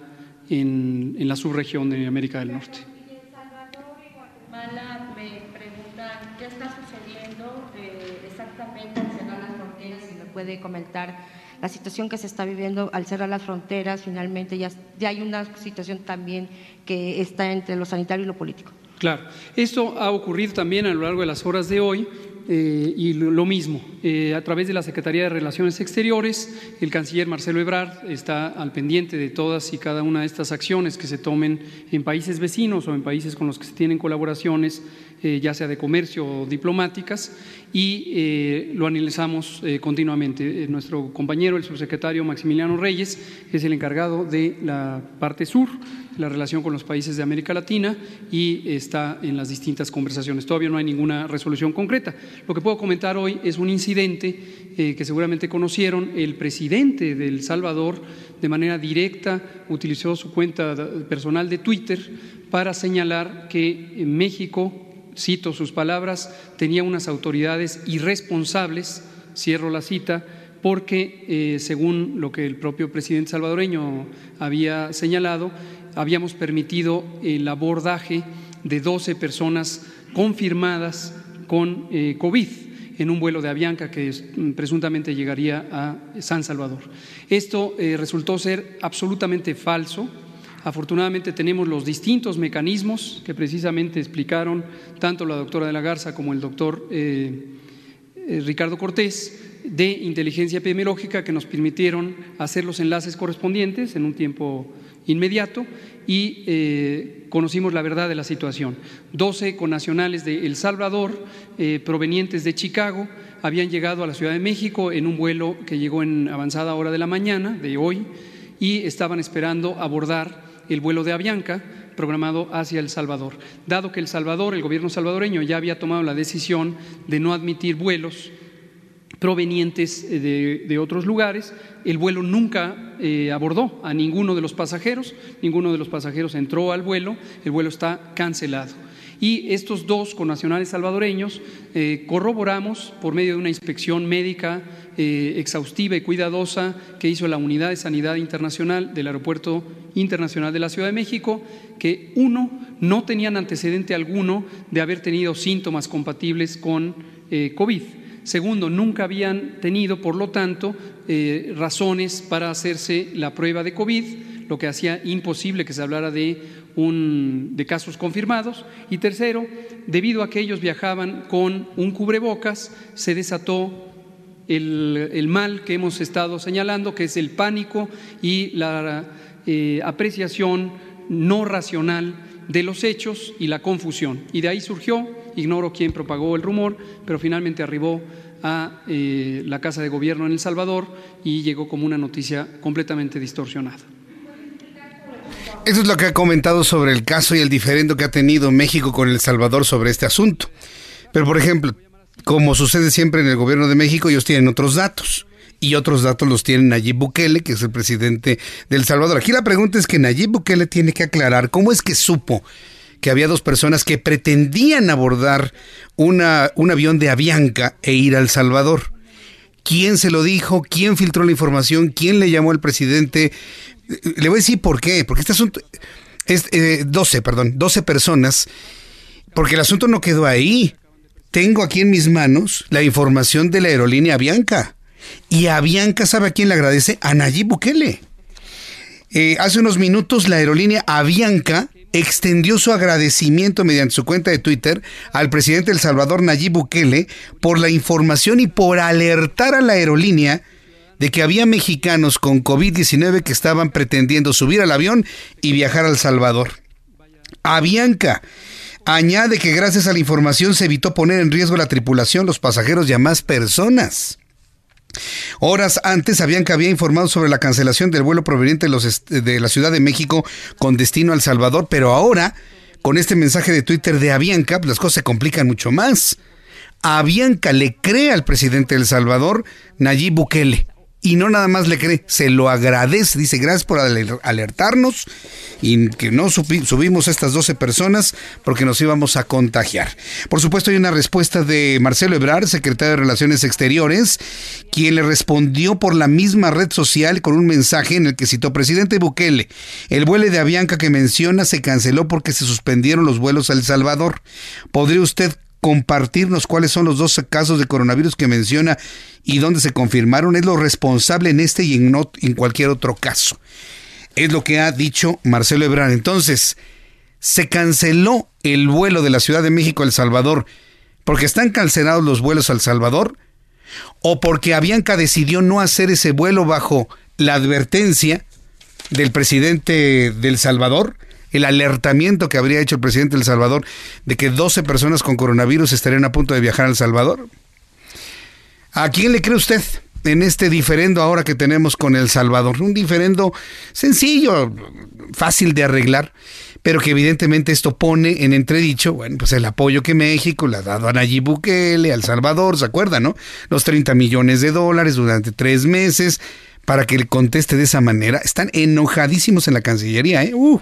en, en la subregión de América del Norte. Eh, puede comentar la situación que se está viviendo al cerrar las fronteras, finalmente ya, hay una situación también que está entre lo sanitario y lo político. Claro, esto ha ocurrido también a lo largo de las horas de hoy. Eh, y lo, mismo, eh, a través de la Secretaría de Relaciones Exteriores, el canciller Marcelo Ebrard está al pendiente de todas y cada una de estas acciones que se tomen en países vecinos o en países con los que se tienen colaboraciones, eh, ya sea de comercio o diplomáticas, y lo analizamos continuamente. nuestro compañero, el subsecretario Maximiliano Reyes, es el encargado de la parte sur la relación con los países de América Latina y está en las distintas conversaciones. Todavía no hay ninguna resolución concreta. Lo que puedo comentar hoy es un incidente eh, que seguramente conocieron. El presidente de El Salvador, de manera directa, utilizó su cuenta personal de Twitter para señalar que México, cito sus palabras, tenía unas autoridades irresponsables, cierro la cita, porque, eh, según lo que el propio presidente salvadoreño había señalado, habíamos permitido el abordaje de 12 personas confirmadas con eh, COVID en un vuelo de Avianca que mm, presuntamente llegaría a San Salvador. Esto eh, resultó ser absolutamente falso. Afortunadamente tenemos los distintos mecanismos que precisamente explicaron tanto la doctora de la Garza como el doctor eh, Ricardo Cortés de inteligencia epidemiológica que nos permitieron hacer los enlaces correspondientes en un tiempo inmediato y eh, conocimos la verdad de la situación. Doce connacionales de El Salvador, eh, provenientes de Chicago, habían llegado a la Ciudad de México en un vuelo que llegó en avanzada hora de la mañana de hoy y estaban esperando abordar el vuelo de Avianca programado hacia El Salvador. Dado que El Salvador, el gobierno salvadoreño, ya había tomado la decisión de no admitir vuelos provenientes eh, de, otros lugares. El vuelo nunca eh, abordó a ninguno de los pasajeros, ninguno de los pasajeros entró al vuelo, el vuelo está cancelado. Y estos dos connacionales salvadoreños eh, corroboramos por medio de una inspección médica exhaustiva y cuidadosa que hizo la Unidad de Sanidad Internacional del Aeropuerto Internacional de la Ciudad de México, que uno, no tenían antecedente alguno de haber tenido síntomas compatibles con COVID. Segundo, nunca habían tenido, por lo tanto, eh, razones para hacerse la prueba de COVID, lo que hacía imposible que se hablara de, un, de casos confirmados. Y tercero, debido a que ellos viajaban con un cubrebocas, se desató el, mal que hemos estado señalando, que es el pánico y la eh, apreciación no racional de los hechos y la confusión. Y de ahí surgió ignoro quién propagó el rumor, pero finalmente arribó a eh, la Casa de Gobierno en El Salvador y llegó como una noticia completamente distorsionada. Eso es lo que ha comentado sobre el caso y el diferendo que ha tenido México con El Salvador sobre este asunto. Pero, por ejemplo, como sucede siempre en el gobierno de México, ellos tienen otros datos. Y otros datos los tiene Nayib Bukele, que es el presidente de El Salvador. Aquí la pregunta es que Nayib Bukele tiene que aclarar cómo es que supo que había dos personas que pretendían abordar un avión de Avianca e ir al Salvador. ¿Quién se lo dijo? ¿Quién filtró la información? ¿Quién le llamó al presidente? Le voy a decir por qué. Porque este asunto es 12, eh, perdón, 12 personas. Porque el asunto no quedó ahí. Tengo aquí en mis manos la información de la aerolínea Avianca. Y Avianca, ¿sabe a quién le agradece? A Nayib Bukele. Eh, hace unos minutos la aerolínea Avianca extendió su agradecimiento mediante su cuenta de Twitter al presidente El Salvador Nayib Bukele por la información y por alertar a la aerolínea de que había mexicanos con COVID-19 que estaban pretendiendo subir al avión y viajar al Salvador. Avianca añade que gracias a la información se evitó poner en riesgo la tripulación, los pasajeros y a más personas. Horas antes, que había informado sobre la cancelación del vuelo proveniente de, la Ciudad de México con destino al Salvador, pero ahora, con este mensaje de Twitter de Avianca, pues, las cosas se complican mucho más. Avianca le cree al presidente del Salvador, Nayib Bukele. Y no nada más le cree, se lo agradece, dice gracias por alertarnos y que no subimos a estas 12 personas porque nos íbamos a contagiar. Por supuesto hay una respuesta de Marcelo Ebrard, secretario de Relaciones Exteriores, quien le respondió por la misma red social con un mensaje en el que citó presidente Bukele, el vuelo de Avianca que menciona se canceló porque se suspendieron los vuelos a El Salvador. ¿Podría usted compartirnos cuáles son los 12 casos de coronavirus que menciona y dónde se confirmaron. Es lo responsable en este y en, cualquier otro caso. Es lo que ha dicho Marcelo Ebrard. Entonces, se canceló el vuelo de la Ciudad de México a El Salvador porque están cancelados los vuelos al Salvador o porque Avianca decidió no hacer ese vuelo bajo la advertencia del presidente del Salvador el alertamiento que habría hecho el presidente del Salvador de que 12 personas con coronavirus estarían a punto de viajar al Salvador? ¿A quién le cree usted en este diferendo ahora que tenemos con El Salvador? Un diferendo sencillo, fácil de arreglar, pero que evidentemente esto pone en entredicho, bueno, pues el apoyo que México le ha dado a Nayib Bukele, al Salvador, ¿se acuerdan, no? Los 30 millones de dólares durante tres meses para que le conteste de esa manera. Están enojadísimos en la Cancillería, ¿eh? Uh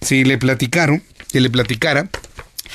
si le platicaron, que le platicara.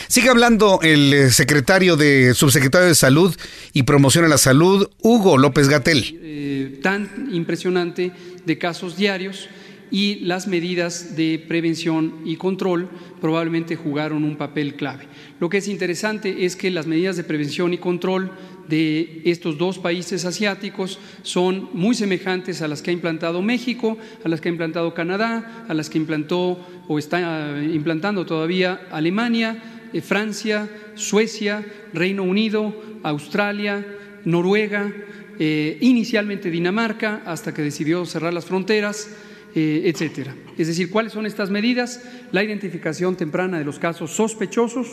Sigue hablando el eh, secretario de subsecretario de Salud y Promoción a la Salud, Hugo López Gatel. Eh, tan impresionante de casos diarios y las medidas de prevención y control probablemente jugaron un papel clave. Lo que es interesante es que las medidas de prevención y control de estos dos países asiáticos son muy semejantes a las que ha implantado México, a las que ha implantado Canadá, a las que implantó o está implantando todavía Alemania, eh, Francia, Suecia, Reino Unido, Australia, Noruega, eh, inicialmente Dinamarca, hasta que decidió cerrar las fronteras, eh, etcétera. Es decir, ¿cuáles son estas medidas? La identificación temprana de los casos sospechosos,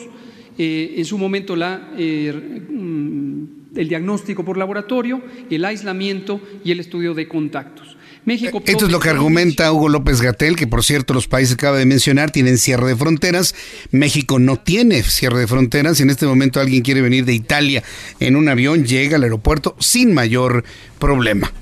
en su momento la el diagnóstico por laboratorio, el aislamiento y el estudio de contactos. México Esto es lo que argumenta Hugo López Gatel, que por cierto los países que acaba de mencionar tienen cierre de fronteras. México no tiene cierre de fronteras. Si en este momento alguien quiere venir de Italia en un avión, llega al aeropuerto sin mayor problema.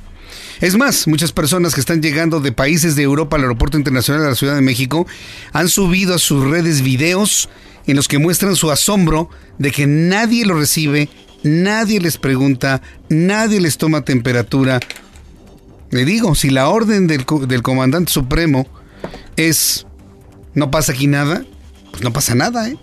Es más, muchas personas que están llegando de países de Europa al Aeropuerto Internacional de la Ciudad de México han subido a sus redes videos en los que muestran su asombro de que nadie lo recibe nadie les pregunta, nadie les toma temperatura. Le digo, si la orden del, comandante supremo es no pasa aquí nada, pues no pasa nada, ¿eh?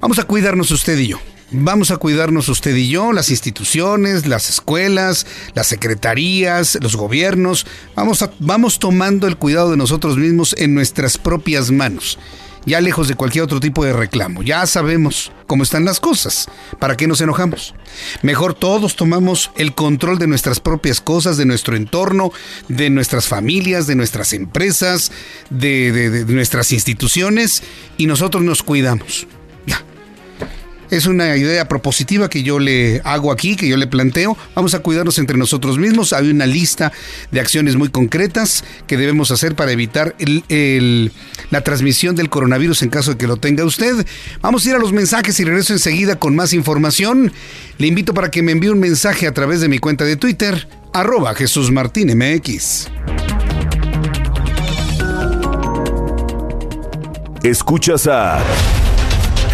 Vamos a cuidarnos usted y yo. Vamos a cuidarnos usted y yo, las instituciones, las escuelas, las secretarías, los gobiernos. Vamos, a, vamos tomando el cuidado de nosotros mismos en nuestras propias manos ya lejos de cualquier otro tipo de reclamo. Ya sabemos cómo están las cosas. ¿Para qué nos enojamos? Mejor todos tomamos el control de nuestras propias cosas, de nuestro entorno, de nuestras familias, de nuestras empresas, de, nuestras instituciones y nosotros nos cuidamos. Es una idea propositiva que yo le hago aquí, que yo le planteo. Vamos a cuidarnos entre nosotros mismos. Hay una lista de acciones muy concretas que debemos hacer para evitar la transmisión del coronavirus en caso de que lo tenga usted. Vamos a ir a los mensajes y regreso enseguida con más información. Le invito para que me envíe un mensaje a través de mi cuenta de Twitter, arroba Jesús Martín. Escuchas a...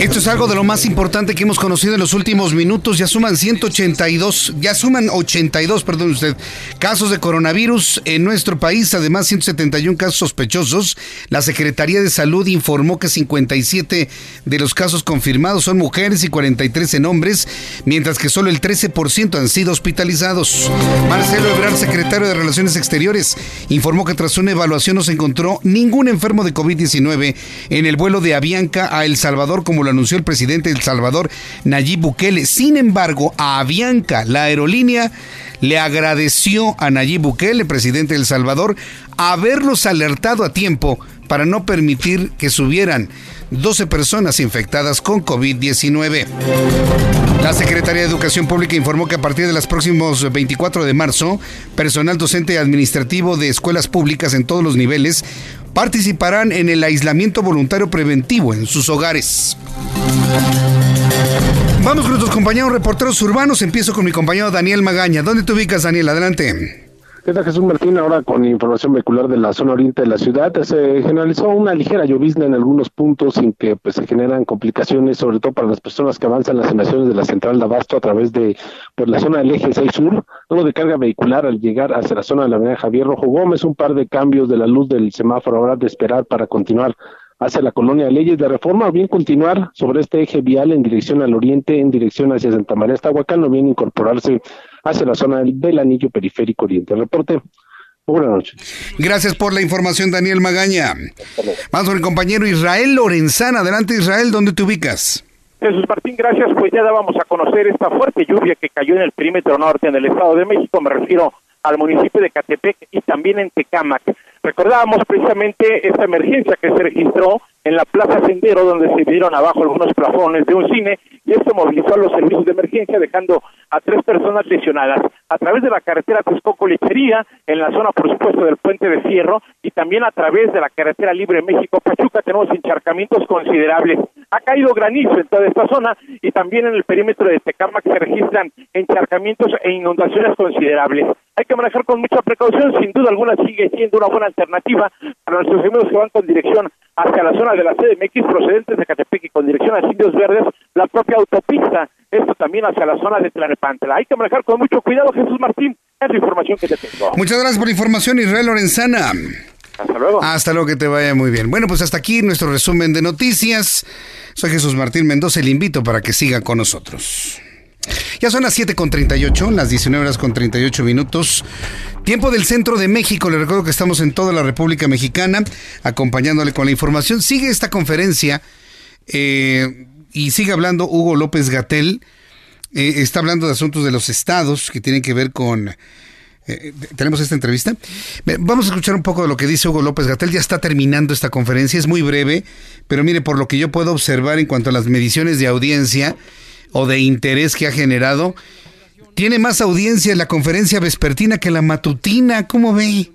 Esto es algo de lo más importante que hemos conocido en los últimos minutos. Ya suman 182, ya suman 82, perdón usted, casos de coronavirus en nuestro país, además 171 casos sospechosos. La Secretaría de Salud informó que 57 de los casos confirmados son mujeres y 43 en hombres, mientras que solo el 13% han sido hospitalizados. Marcelo Ebrard, secretario de Relaciones Exteriores, informó que tras una evaluación no se encontró ningún enfermo de COVID-19 en el vuelo de Avianca a El Salvador como lo anunció el presidente de El Salvador, Nayib Bukele. Sin embargo, a Avianca, la aerolínea, le agradeció a Nayib Bukele, presidente de El Salvador, haberlos alertado a tiempo para no permitir que subieran 12 personas infectadas con COVID-19. La Secretaría de Educación Pública informó que a partir de los próximos 24 de marzo, personal docente y administrativo de escuelas públicas en todos los niveles participarán en el aislamiento voluntario preventivo en sus hogares. Vamos con nuestros compañeros reporteros urbanos. Empiezo con mi compañero Daniel Magaña. ¿Dónde te ubicas, Daniel? Adelante. ¿Qué tal Jesús Martín? Ahora con información vehicular de la zona oriente de la ciudad, se generalizó una ligera llovizna en algunos puntos sin que pues, se generan complicaciones, sobre todo para las personas que avanzan las emisiones de la central de Abasto a través de pues, la zona del eje 6 sur, uno de carga vehicular al llegar hacia la zona de la avenida Javier Rojo Gómez, un par de cambios de la luz del semáforo ahora de esperar para continuar hacia la colonia de Leyes de Reforma, o bien continuar sobre este eje vial en dirección al oriente, en dirección hacia Santa María Estahuacán, o bien incorporarse hacia la zona del anillo periférico oriente. Reporte. Buenas noches. Gracias por la información, Daniel Magaña. Vamos con el compañero Israel Lorenzana. Adelante, Israel, ¿dónde te ubicas? Jesús Martín, gracias. Pues ya dábamos a conocer esta fuerte lluvia que cayó en el perímetro norte en el Estado de México. Me refiero al municipio de Catepec y también en Tecámac. Recordábamos precisamente esta emergencia que se registró en la Plaza Sendero, donde se dieron abajo algunos plafones de un cine, y esto movilizó a los servicios de emergencia, dejando a tres personas lesionadas. A través de la carretera Texcoco-Lechería, en la zona, por supuesto, del Puente de Fierro, y también a través de la carretera Libre México-Pachuca, tenemos encharcamientos considerables. Ha caído granizo en toda esta zona, y también en el perímetro de Tecámac se registran encharcamientos e inundaciones considerables. Hay que manejar con mucha precaución, sin duda alguna sigue siendo una buena alternativa para nuestros amigos que van con dirección hacia la zona de la CDMX procedentes de Catepec y con dirección a Indios Verdes, la propia autopista, esto también hacia la zona de Tlanepantla. Hay que manejar con mucho cuidado, Jesús Martín, es la información que te tengo. Muchas gracias por la información, Israel Lorenzana. Hasta luego. Hasta luego, que te vaya muy bien. Bueno, pues hasta aquí nuestro resumen de noticias. Soy Jesús Martín Mendoza y le invito para que siga con nosotros. Ya son las 7.38, las 19 horas con 38 minutos. Tiempo del centro de México. Le recuerdo que estamos en toda la República Mexicana acompañándole con la información. Sigue esta conferencia eh, y sigue hablando Hugo López Gatel. Eh, está hablando de asuntos de los estados que tienen que ver con... Eh, tenemos esta entrevista. Vamos a escuchar un poco de lo que dice Hugo López Gatel. Ya está terminando esta conferencia, es muy breve, pero mire, por lo que yo puedo observar en cuanto a las mediciones de audiencia, o de interés que ha generado. Tiene más audiencia en la conferencia vespertina que la matutina, ¿cómo ve?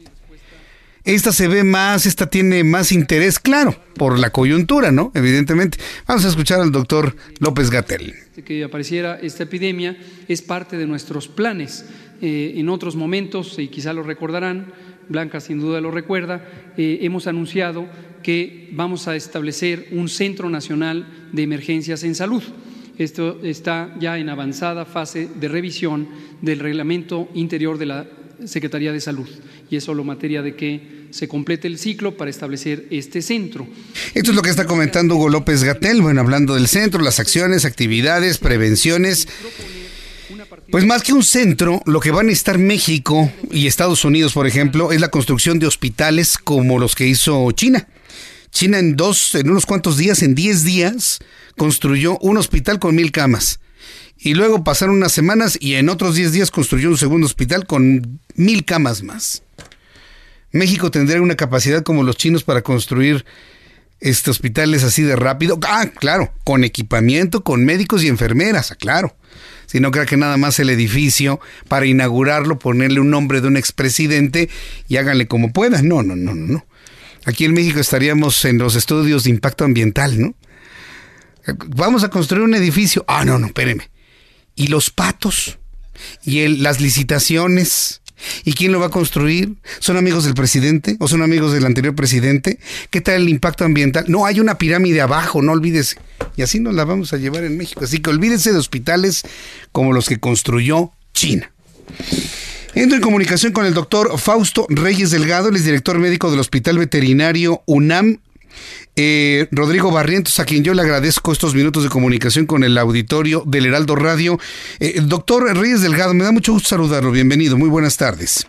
Esta se ve más, esta tiene más interés, claro, por la coyuntura, ¿no? Evidentemente. Vamos a escuchar al doctor López Gatel. Que apareciera esta epidemia es parte de nuestros planes. Eh, en otros momentos, y quizá lo recordarán, Blanca sin duda lo recuerda, eh, hemos anunciado que vamos a establecer un Centro Nacional de Emergencias en Salud. Esto está ya en avanzada fase de revisión del reglamento interior de la Secretaría de Salud y es solo materia de que se complete el ciclo para establecer este centro. Esto es lo que está comentando Hugo López Gatel, bueno, hablando del centro, las acciones, actividades, prevenciones. Pues más que un centro, lo que van a estar México y Estados Unidos, por ejemplo, es la construcción de hospitales como los que hizo China. China en dos, en unos cuantos días, en diez días, construyó un hospital con mil camas. Y luego pasaron unas semanas y en otros diez días construyó un segundo hospital con mil camas más. México tendría una capacidad como los chinos para construir este hospitales así de rápido. Ah, claro, con equipamiento, con médicos y enfermeras, claro. Si no crea que nada más el edificio para inaugurarlo, ponerle un nombre de un expresidente y háganle como puedan. No, no, no, no, no. Aquí en México estaríamos en los estudios de impacto ambiental, ¿no? Vamos a construir un edificio. Ah, no, no, espéreme. ¿Y los patos? ¿Y las licitaciones? ¿Y quién lo va a construir? ¿Son amigos del presidente o son amigos del anterior presidente? ¿Qué tal el impacto ambiental? No, hay una pirámide abajo, no olvídese. Y así nos la vamos a llevar en México. Así que olvídese de hospitales como los que construyó China. Entro en comunicación con el doctor Fausto Reyes Delgado, el director médico del Hospital Veterinario UNAM. Eh, Rodrigo Barrientos, a quien yo le agradezco estos minutos de comunicación con el auditorio del Heraldo Radio. Eh, doctor Reyes Delgado, me da mucho gusto saludarlo. Bienvenido, muy buenas tardes.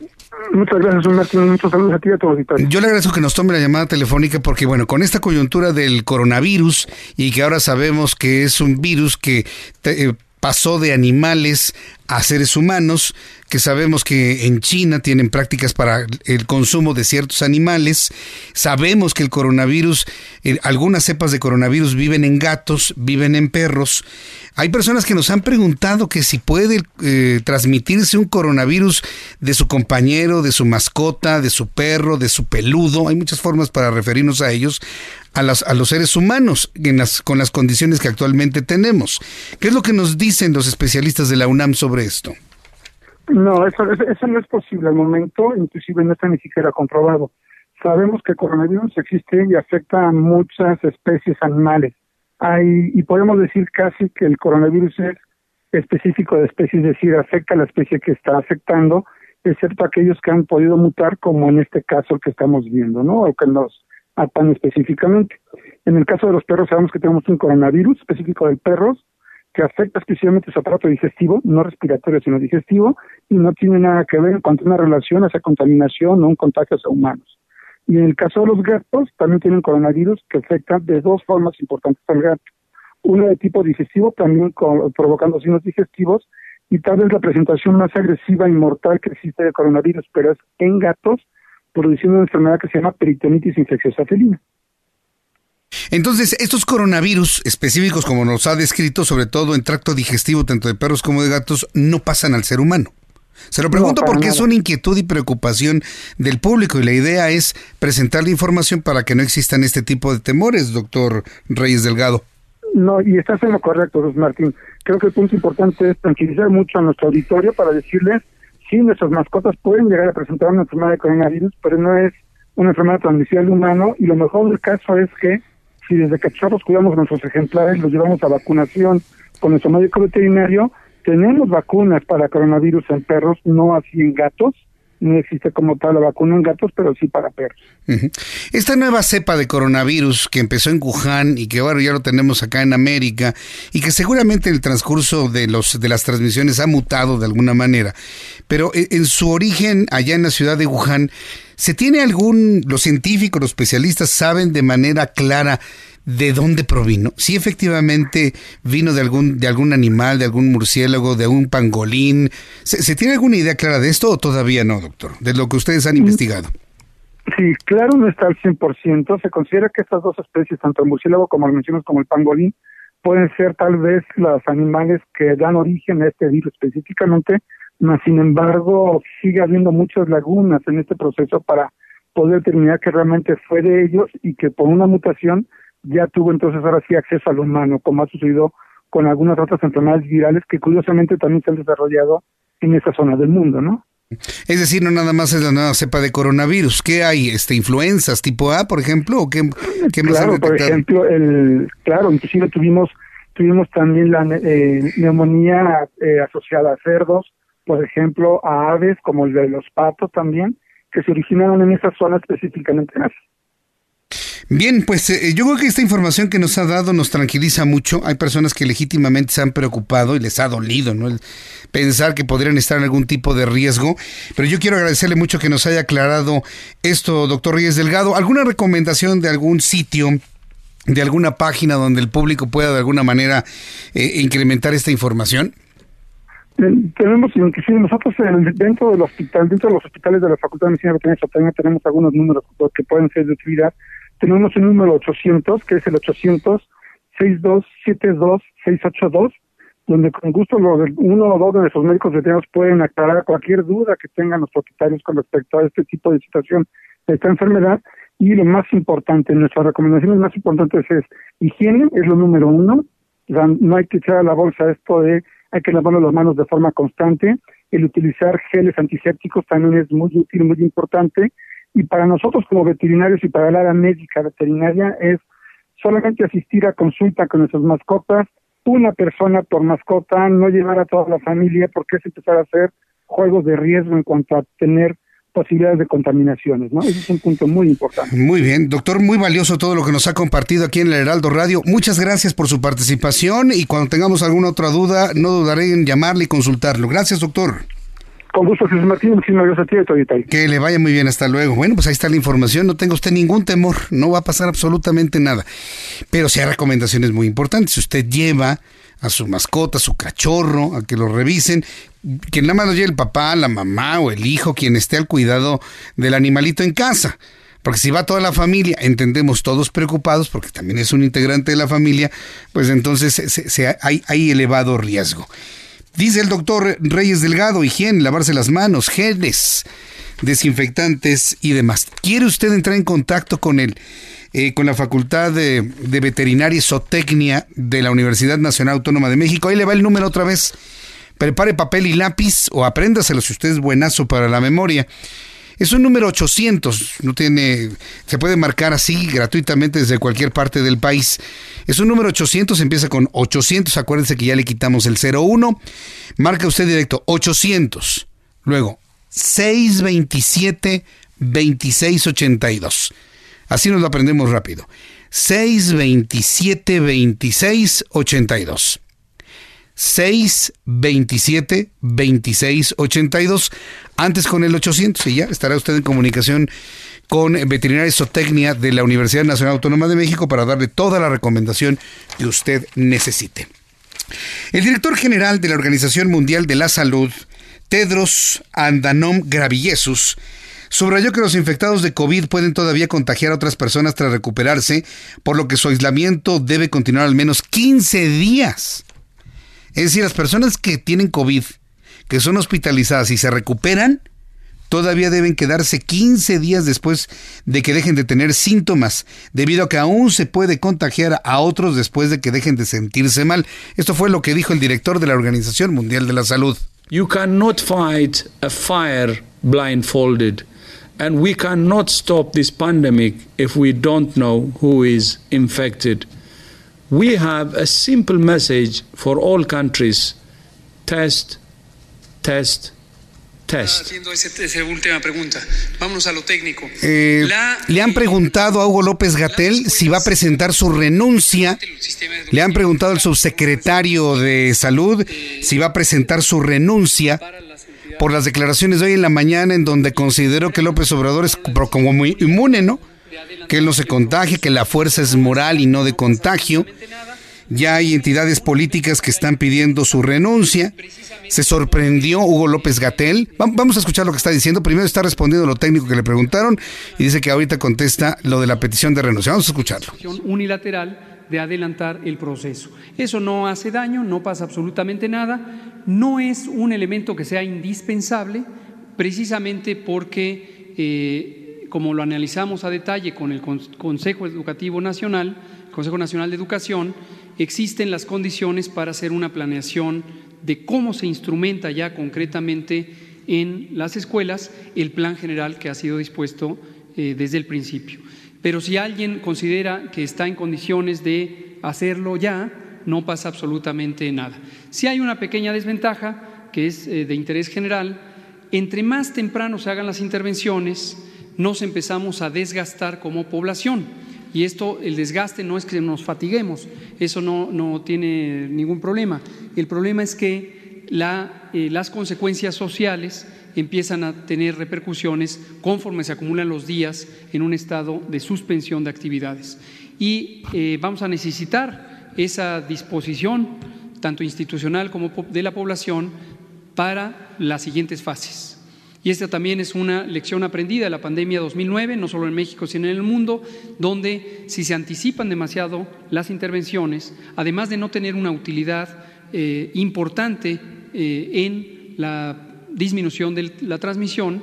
Muchas gracias, Muchos saludos a ti y a auditorio. Yo le agradezco que nos tome la llamada telefónica porque, bueno, con esta coyuntura del coronavirus y que ahora sabemos que es un virus que eh, pasó de animales a seres humanos, que sabemos que en China tienen prácticas para el consumo de ciertos animales. Sabemos que el coronavirus, eh, algunas cepas de coronavirus viven en gatos, viven en perros. Hay personas que nos han preguntado que si puede eh, transmitirse un coronavirus de su compañero, de su mascota, de su perro, de su peludo. Hay muchas formas para referirnos a ellos, a, las, a los seres humanos, en las, con las condiciones que actualmente tenemos. ¿Qué es lo que nos dicen los especialistas de la UNAM sobre esto? No, eso, eso no es posible al momento, inclusive no está ni siquiera comprobado. Sabemos que el coronavirus existe y afecta a muchas especies animales hay, y podemos decir casi que el coronavirus es específico de especies, es decir, afecta a la especie que está afectando, excepto aquellos que han podido mutar, como en este caso que estamos viendo, ¿no? O que nos atan específicamente. En el caso de los perros sabemos que tenemos un coronavirus específico de perros que afecta exclusivamente su aparato digestivo, no respiratorio, sino digestivo, y no tiene nada que ver en cuanto a una relación hacia contaminación o un contagio hacia humanos. Y en el caso de los gatos, también tienen coronavirus que afectan de dos formas importantes al gato. Uno de tipo digestivo, también provocando signos digestivos, y tal vez la presentación más agresiva y mortal que existe de coronavirus, pero es en gatos, produciendo una enfermedad que se llama peritonitis infecciosa felina. Entonces, estos coronavirus específicos, como nos ha descrito, sobre todo en tracto digestivo, tanto de perros como de gatos, no pasan al ser humano. Se lo pregunto porque es una inquietud y preocupación del público y la idea es presentar la información para que no existan este tipo de temores, doctor Reyes Delgado. No, y estás en lo correcto, Luis Martín. Creo que el punto importante es tranquilizar mucho a nuestro auditorio para decirles, sí, nuestras mascotas pueden llegar a presentar una enfermedad de coronavirus, pero no es una enfermedad transmisible humano y lo mejor del caso es que si desde cachorros cuidamos nuestros ejemplares, los llevamos a vacunación con nuestro médico veterinario, tenemos vacunas para coronavirus en perros, no así en gatos. No existe como tal la vacuna en gatos, pero sí para perros. Esta nueva cepa de coronavirus que empezó en Wuhan y que ahora ya lo tenemos acá en América y que seguramente en el transcurso de los de las transmisiones ha mutado de alguna manera, pero e, en su origen allá en la ciudad de Wuhan, ¿se tiene algún los científicos, los especialistas saben de manera clara de dónde provino. Si efectivamente vino de algún, de algún animal, de algún murciélago, de un pangolín. ¿Se, tiene alguna idea clara de esto o todavía no, doctor? De lo que ustedes han mm. investigado. Sí, claro, no está al 100%. Se considera que estas dos especies, tanto el murciélago como lo mencionas como el pangolín, pueden ser tal vez los animales que dan origen a este virus específicamente, mas sin embargo sigue habiendo muchas lagunas en este proceso para poder determinar que realmente fue de ellos y que por una mutación ya tuvo entonces ahora sí acceso al humano, como ha sucedido con algunas otras enfermedades virales que curiosamente también se han desarrollado en esa zona del mundo, ¿no? Es decir, no nada más es la nueva cepa de coronavirus. ¿Qué hay? Este, ¿Influencias tipo A, por ejemplo? ¿O qué, qué claro, por ejemplo, el, claro, inclusive tuvimos, tuvimos también la eh, neumonía eh, asociada a cerdos, por ejemplo, a aves, como el de los patos también, que se originaron en esa zona específicamente en Asia. Bien, pues eh, yo creo que esta información que nos ha dado nos tranquiliza mucho. Hay personas que legítimamente se han preocupado y les ha dolido, ¿no? El pensar que podrían estar en algún tipo de riesgo. Pero yo quiero agradecerle mucho que nos haya aclarado esto, doctor Ríez Delgado. ¿Alguna recomendación de algún sitio, de alguna página donde el público pueda de alguna manera eh, incrementar esta información? Eh, tenemos, inclusive nosotros dentro del hospital, dentro de los hospitales de la Facultad de Medicina Veterinaria tenemos algunos números que pueden ser de utilidad tenemos un número 800, que es el 800-6272-682, donde con gusto uno o dos de nuestros médicos veterinarios pueden aclarar cualquier duda que tengan los propietarios con respecto a este tipo de situación, de esta enfermedad. Y lo más importante, nuestras recomendaciones más importantes es higiene, es lo número uno. no hay que echar a la bolsa esto de hay que lavarnos las manos de forma constante. El utilizar geles antisépticos también es muy útil, muy importante. Y para nosotros como veterinarios y para la área médica veterinaria es solamente asistir a consulta con nuestras mascotas, una persona por mascota, no llevar a toda la familia porque es empezar a hacer juegos de riesgo en cuanto a tener posibilidades de contaminaciones, ¿no? Ese es un punto muy importante. Muy bien, doctor, muy valioso todo lo que nos ha compartido aquí en el Heraldo Radio. Muchas gracias por su participación y cuando tengamos alguna otra duda, no dudaré en llamarle y consultarlo. Gracias, doctor. Con gusto, Jesús Martín, muchísimas gracias a ti Que le vaya muy bien, hasta luego. Bueno, pues ahí está la información, no tenga usted ningún temor, no va a pasar absolutamente nada. Pero sí hay recomendaciones muy importantes. Si usted lleva a su mascota, a su cachorro, a que lo revisen, que nada más lo lleve el papá, la mamá o el hijo, quien esté al cuidado del animalito en casa. Porque si va toda la familia, entendemos todos preocupados, porque también es un integrante de la familia, pues entonces se, hay elevado riesgo. Dice el doctor Reyes Delgado, higiene, lavarse las manos, geles, desinfectantes y demás. ¿Quiere usted entrar en contacto con el eh, con la Facultad de, de, Veterinaria y Zootecnia de la Universidad Nacional Autónoma de México? Ahí le va el número otra vez. Prepare papel y lápiz o apréndaselo si usted es buenazo para la memoria. Es un número 800, no tiene, se puede marcar así gratuitamente desde cualquier parte del país. Es un número 800, empieza con 800, acuérdense que ya le quitamos el 01. Marca usted directo 800, luego 627 2682. Así nos lo aprendemos rápido. 627 2682. 627 2682 antes con el 800 y ya estará usted en comunicación con Veterinaria Zootecnia de la Universidad Nacional Autónoma de México para darle toda la recomendación que usted necesite. El director general de la Organización Mundial de la Salud, Tedros Andanom Gravillesus, subrayó que los infectados de COVID pueden todavía contagiar a otras personas tras recuperarse, por lo que su aislamiento debe continuar al menos 15 días. Es decir, las personas que tienen COVID, que son hospitalizadas y se recuperan, todavía deben quedarse 15 días después de que dejen de tener síntomas, debido a que aún se puede contagiar a otros después de que dejen de sentirse mal. Esto fue lo que dijo el director de la Organización Mundial de la Salud. You cannot fight a fire blindfolded. And we cannot stop this pandemic if we don't know who is infected. We have a simple message for all countries test, test, test. Haciendo esa última pregunta, vámonos a lo técnico. Eh, le han preguntado a Hugo López Gatel si va a presentar su renuncia. Le han preguntado al subsecretario de Salud si va a presentar su renuncia por las declaraciones de hoy en la mañana en donde consideró que López Obrador es como muy inmune, ¿no? Que él no se contagie, que la fuerza es moral y no de contagio. Ya hay entidades políticas que están pidiendo su renuncia. Se sorprendió Hugo López Gatel. Vamos a escuchar lo que está diciendo. Primero está respondiendo lo técnico que le preguntaron y dice que ahorita contesta lo de la petición de renuncia. Vamos a escucharlo. Unilateral de adelantar el proceso. Eso no hace daño, no pasa absolutamente nada, no es un elemento que sea indispensable, precisamente porque eh, como lo analizamos a detalle con el Consejo Educativo Nacional, Consejo Nacional de Educación, existen las condiciones para hacer una planeación de cómo se instrumenta ya concretamente en las escuelas el plan general que ha sido dispuesto eh, desde el principio. Pero si alguien considera que está en condiciones de hacerlo ya, no pasa absolutamente nada. Si hay una pequeña desventaja, que es eh, de interés general, entre más temprano se hagan las intervenciones, nos empezamos a desgastar como población. Y esto, el desgaste no es que nos fatiguemos, eso no, no tiene ningún problema. El problema es que eh, las consecuencias sociales empiezan a tener repercusiones conforme se acumulan los días en un estado de suspensión de actividades. Y eh, vamos a necesitar esa disposición, tanto institucional como de la población, para las siguientes fases. Y esta también es una lección aprendida de la pandemia 2009, no solo en México, sino en el mundo, donde si se anticipan demasiado las intervenciones, además de no tener una utilidad eh, importante eh, en la disminución de la transmisión,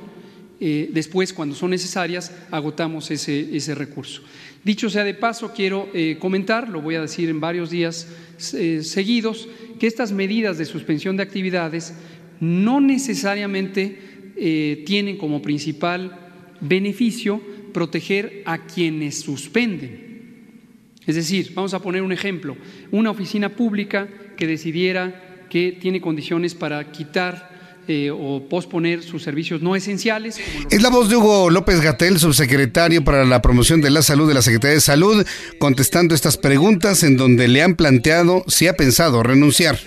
eh, después, cuando son necesarias, agotamos ese, ese recurso. Dicho sea de paso, quiero comentar, lo voy a decir en varios días seguidos, que estas medidas de suspensión de actividades no necesariamente eh, tienen como principal beneficio proteger a quienes suspenden. Es decir, vamos a poner un ejemplo, una oficina pública que decidiera que tiene condiciones para quitar eh, o posponer sus servicios no esenciales. Es la voz de Hugo López Gatel, subsecretario para la promoción de la salud de la Secretaría de Salud, contestando estas preguntas en donde le han planteado si ha pensado renunciar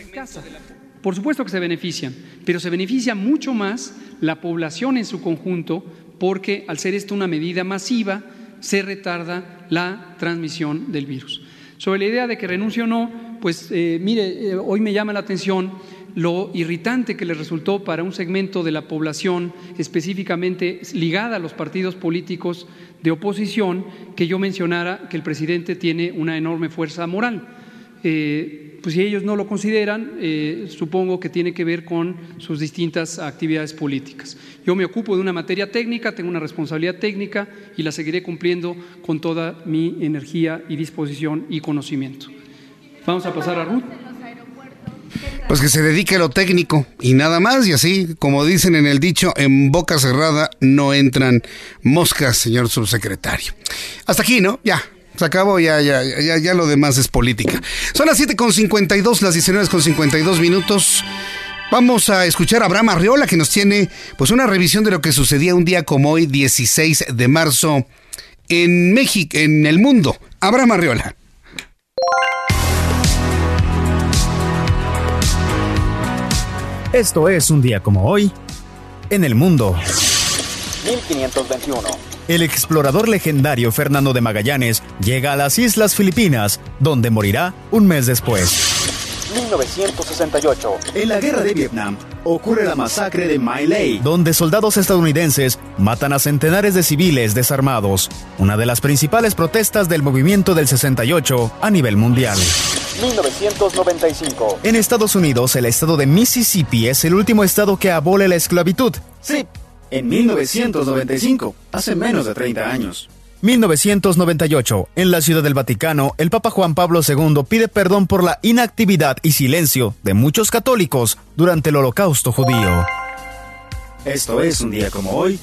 Por supuesto que se benefician, pero se beneficia mucho más la población en su conjunto porque al ser esto una medida masiva se retarda la transmisión del virus. Sobre la idea de que renuncie o no, pues eh, mire, eh, hoy me llama la atención lo irritante que le resultó para un segmento de la población específicamente ligada a los partidos políticos de oposición que yo mencionara que el presidente tiene una enorme fuerza moral. Eh, pues si ellos no lo consideran, supongo que tiene que ver con sus distintas actividades políticas. Yo me ocupo de una materia técnica, tengo una responsabilidad técnica y la seguiré cumpliendo con toda mi energía y disposición y conocimiento. Vamos a pasar a Ruth. Pues que se dedique a lo técnico y nada más, y así, como dicen en el dicho, en boca cerrada no entran moscas, señor subsecretario. Hasta aquí, ¿no? Ya, se acabó, ya, ya, ya, ya lo demás es política. Son las 7.52, las 19.52 minutos. Vamos a escuchar a Abraham Arriola que nos tiene pues una revisión de lo que sucedía un día como hoy, 16 de marzo, en México, en el mundo. Abraham Arriola. Esto es un día como hoy en el mundo. 1521. El explorador legendario Fernando de Magallanes llega a las Islas Filipinas, donde morirá un mes después. 1968. En la guerra de Vietnam ocurre la masacre de My Lai, donde soldados estadounidenses matan a centenares de civiles desarmados, una de las principales protestas del movimiento del 68 a nivel mundial. 1995. En Estados Unidos, el estado de Mississippi es el último estado que abole la esclavitud. Sí, en 1995, hace menos de 30 años. 1998. En la Ciudad del Vaticano, el Papa Juan Pablo II pide perdón por la inactividad y silencio de muchos católicos durante el Holocausto judío. Esto es un día como hoy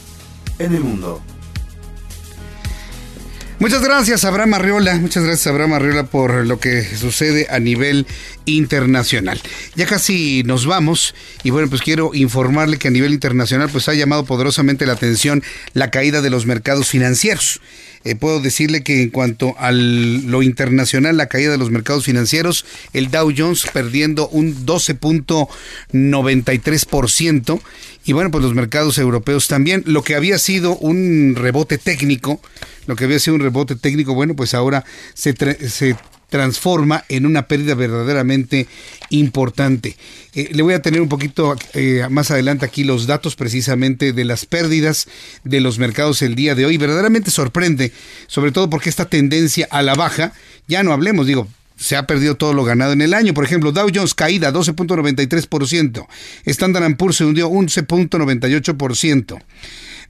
en el mundo. Muchas gracias, Abraham Arriola. Muchas gracias, Abraham Arriola, por lo que sucede a nivel internacional. Ya casi nos vamos y bueno, pues quiero informarle que a nivel internacional pues ha llamado poderosamente la atención la caída de los mercados financieros. Eh, puedo decirle que en cuanto a lo internacional, la caída de los mercados financieros, el Dow Jones perdiendo un 12.93% y bueno, pues los mercados europeos también. Lo que había sido un rebote técnico, lo que había sido un rebote técnico, bueno, pues ahora se, se transforma en una pérdida verdaderamente importante. Eh, le voy a tener un poquito eh, más adelante aquí los datos precisamente de las pérdidas de los mercados el día de hoy. Verdaderamente sorprende, sobre todo porque esta tendencia a la baja, ya no hablemos, digo, se ha perdido todo lo ganado en el año. Por ejemplo, Dow Jones caída 12.93%, Standard Poor's se hundió 11.98%.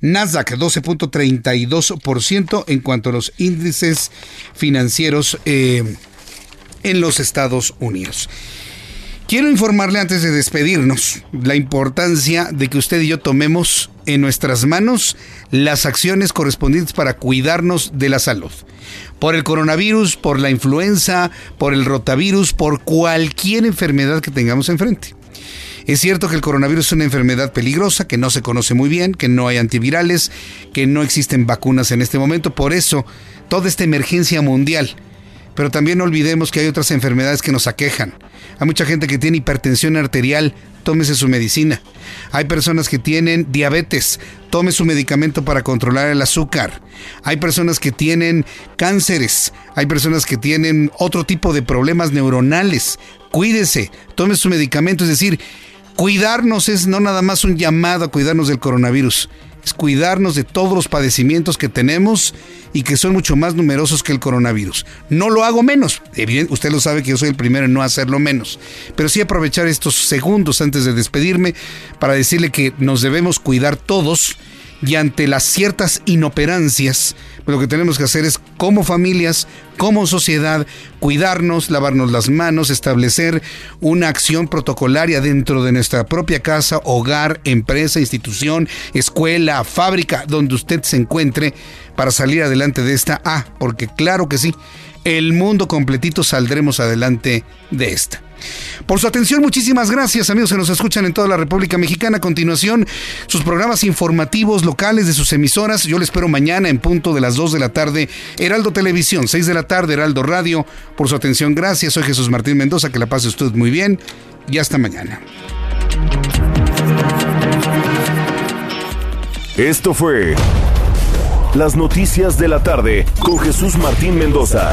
Nasdaq 12.32% en cuanto a los índices financieros eh, en los Estados Unidos. Quiero informarle antes de despedirnos la importancia de que usted y yo tomemos en nuestras manos las acciones correspondientes para cuidarnos de la salud. Por el coronavirus, por la influenza, por el rotavirus, por cualquier enfermedad que tengamos enfrente. Es cierto que el coronavirus es una enfermedad peligrosa, que no se conoce muy bien, que no hay antivirales, que no existen vacunas en este momento. Por eso, toda esta emergencia mundial. Pero también no olvidemos que hay otras enfermedades que nos aquejan. Hay mucha gente que tiene hipertensión arterial, tómese su medicina. Hay personas que tienen diabetes, tome su medicamento para controlar el azúcar. Hay personas que tienen cánceres, hay personas que tienen otro tipo de problemas neuronales. Cuídese, tome su medicamento, es decir, Cuidarnos es no nada más un llamado a cuidarnos del coronavirus, es cuidarnos de todos los padecimientos que tenemos y que son mucho más numerosos que el coronavirus. No lo hago menos, usted lo sabe que yo soy el primero en no hacerlo menos, pero sí aprovechar estos segundos antes de despedirme para decirle que nos debemos cuidar todos y ante las ciertas inoperancias, lo que tenemos que hacer es como familias, como sociedad, cuidarnos, lavarnos las manos, establecer una acción protocolaria dentro de nuestra propia casa, hogar, empresa, institución, escuela, fábrica, donde usted se encuentre para salir adelante de esta. Ah, porque claro que sí, el mundo completito saldremos adelante de esta. Por su atención, muchísimas gracias amigos que nos escuchan en toda la República Mexicana. A continuación, sus programas informativos locales de sus emisoras. Yo les espero mañana en punto de las 2 de la tarde. Heraldo Televisión, 6 de la tarde, Heraldo Radio. Por su atención, gracias. Soy Jesús Martín Mendoza. Que la pase usted muy bien y hasta mañana. Esto fue Las Noticias de la Tarde con Jesús Martín Mendoza.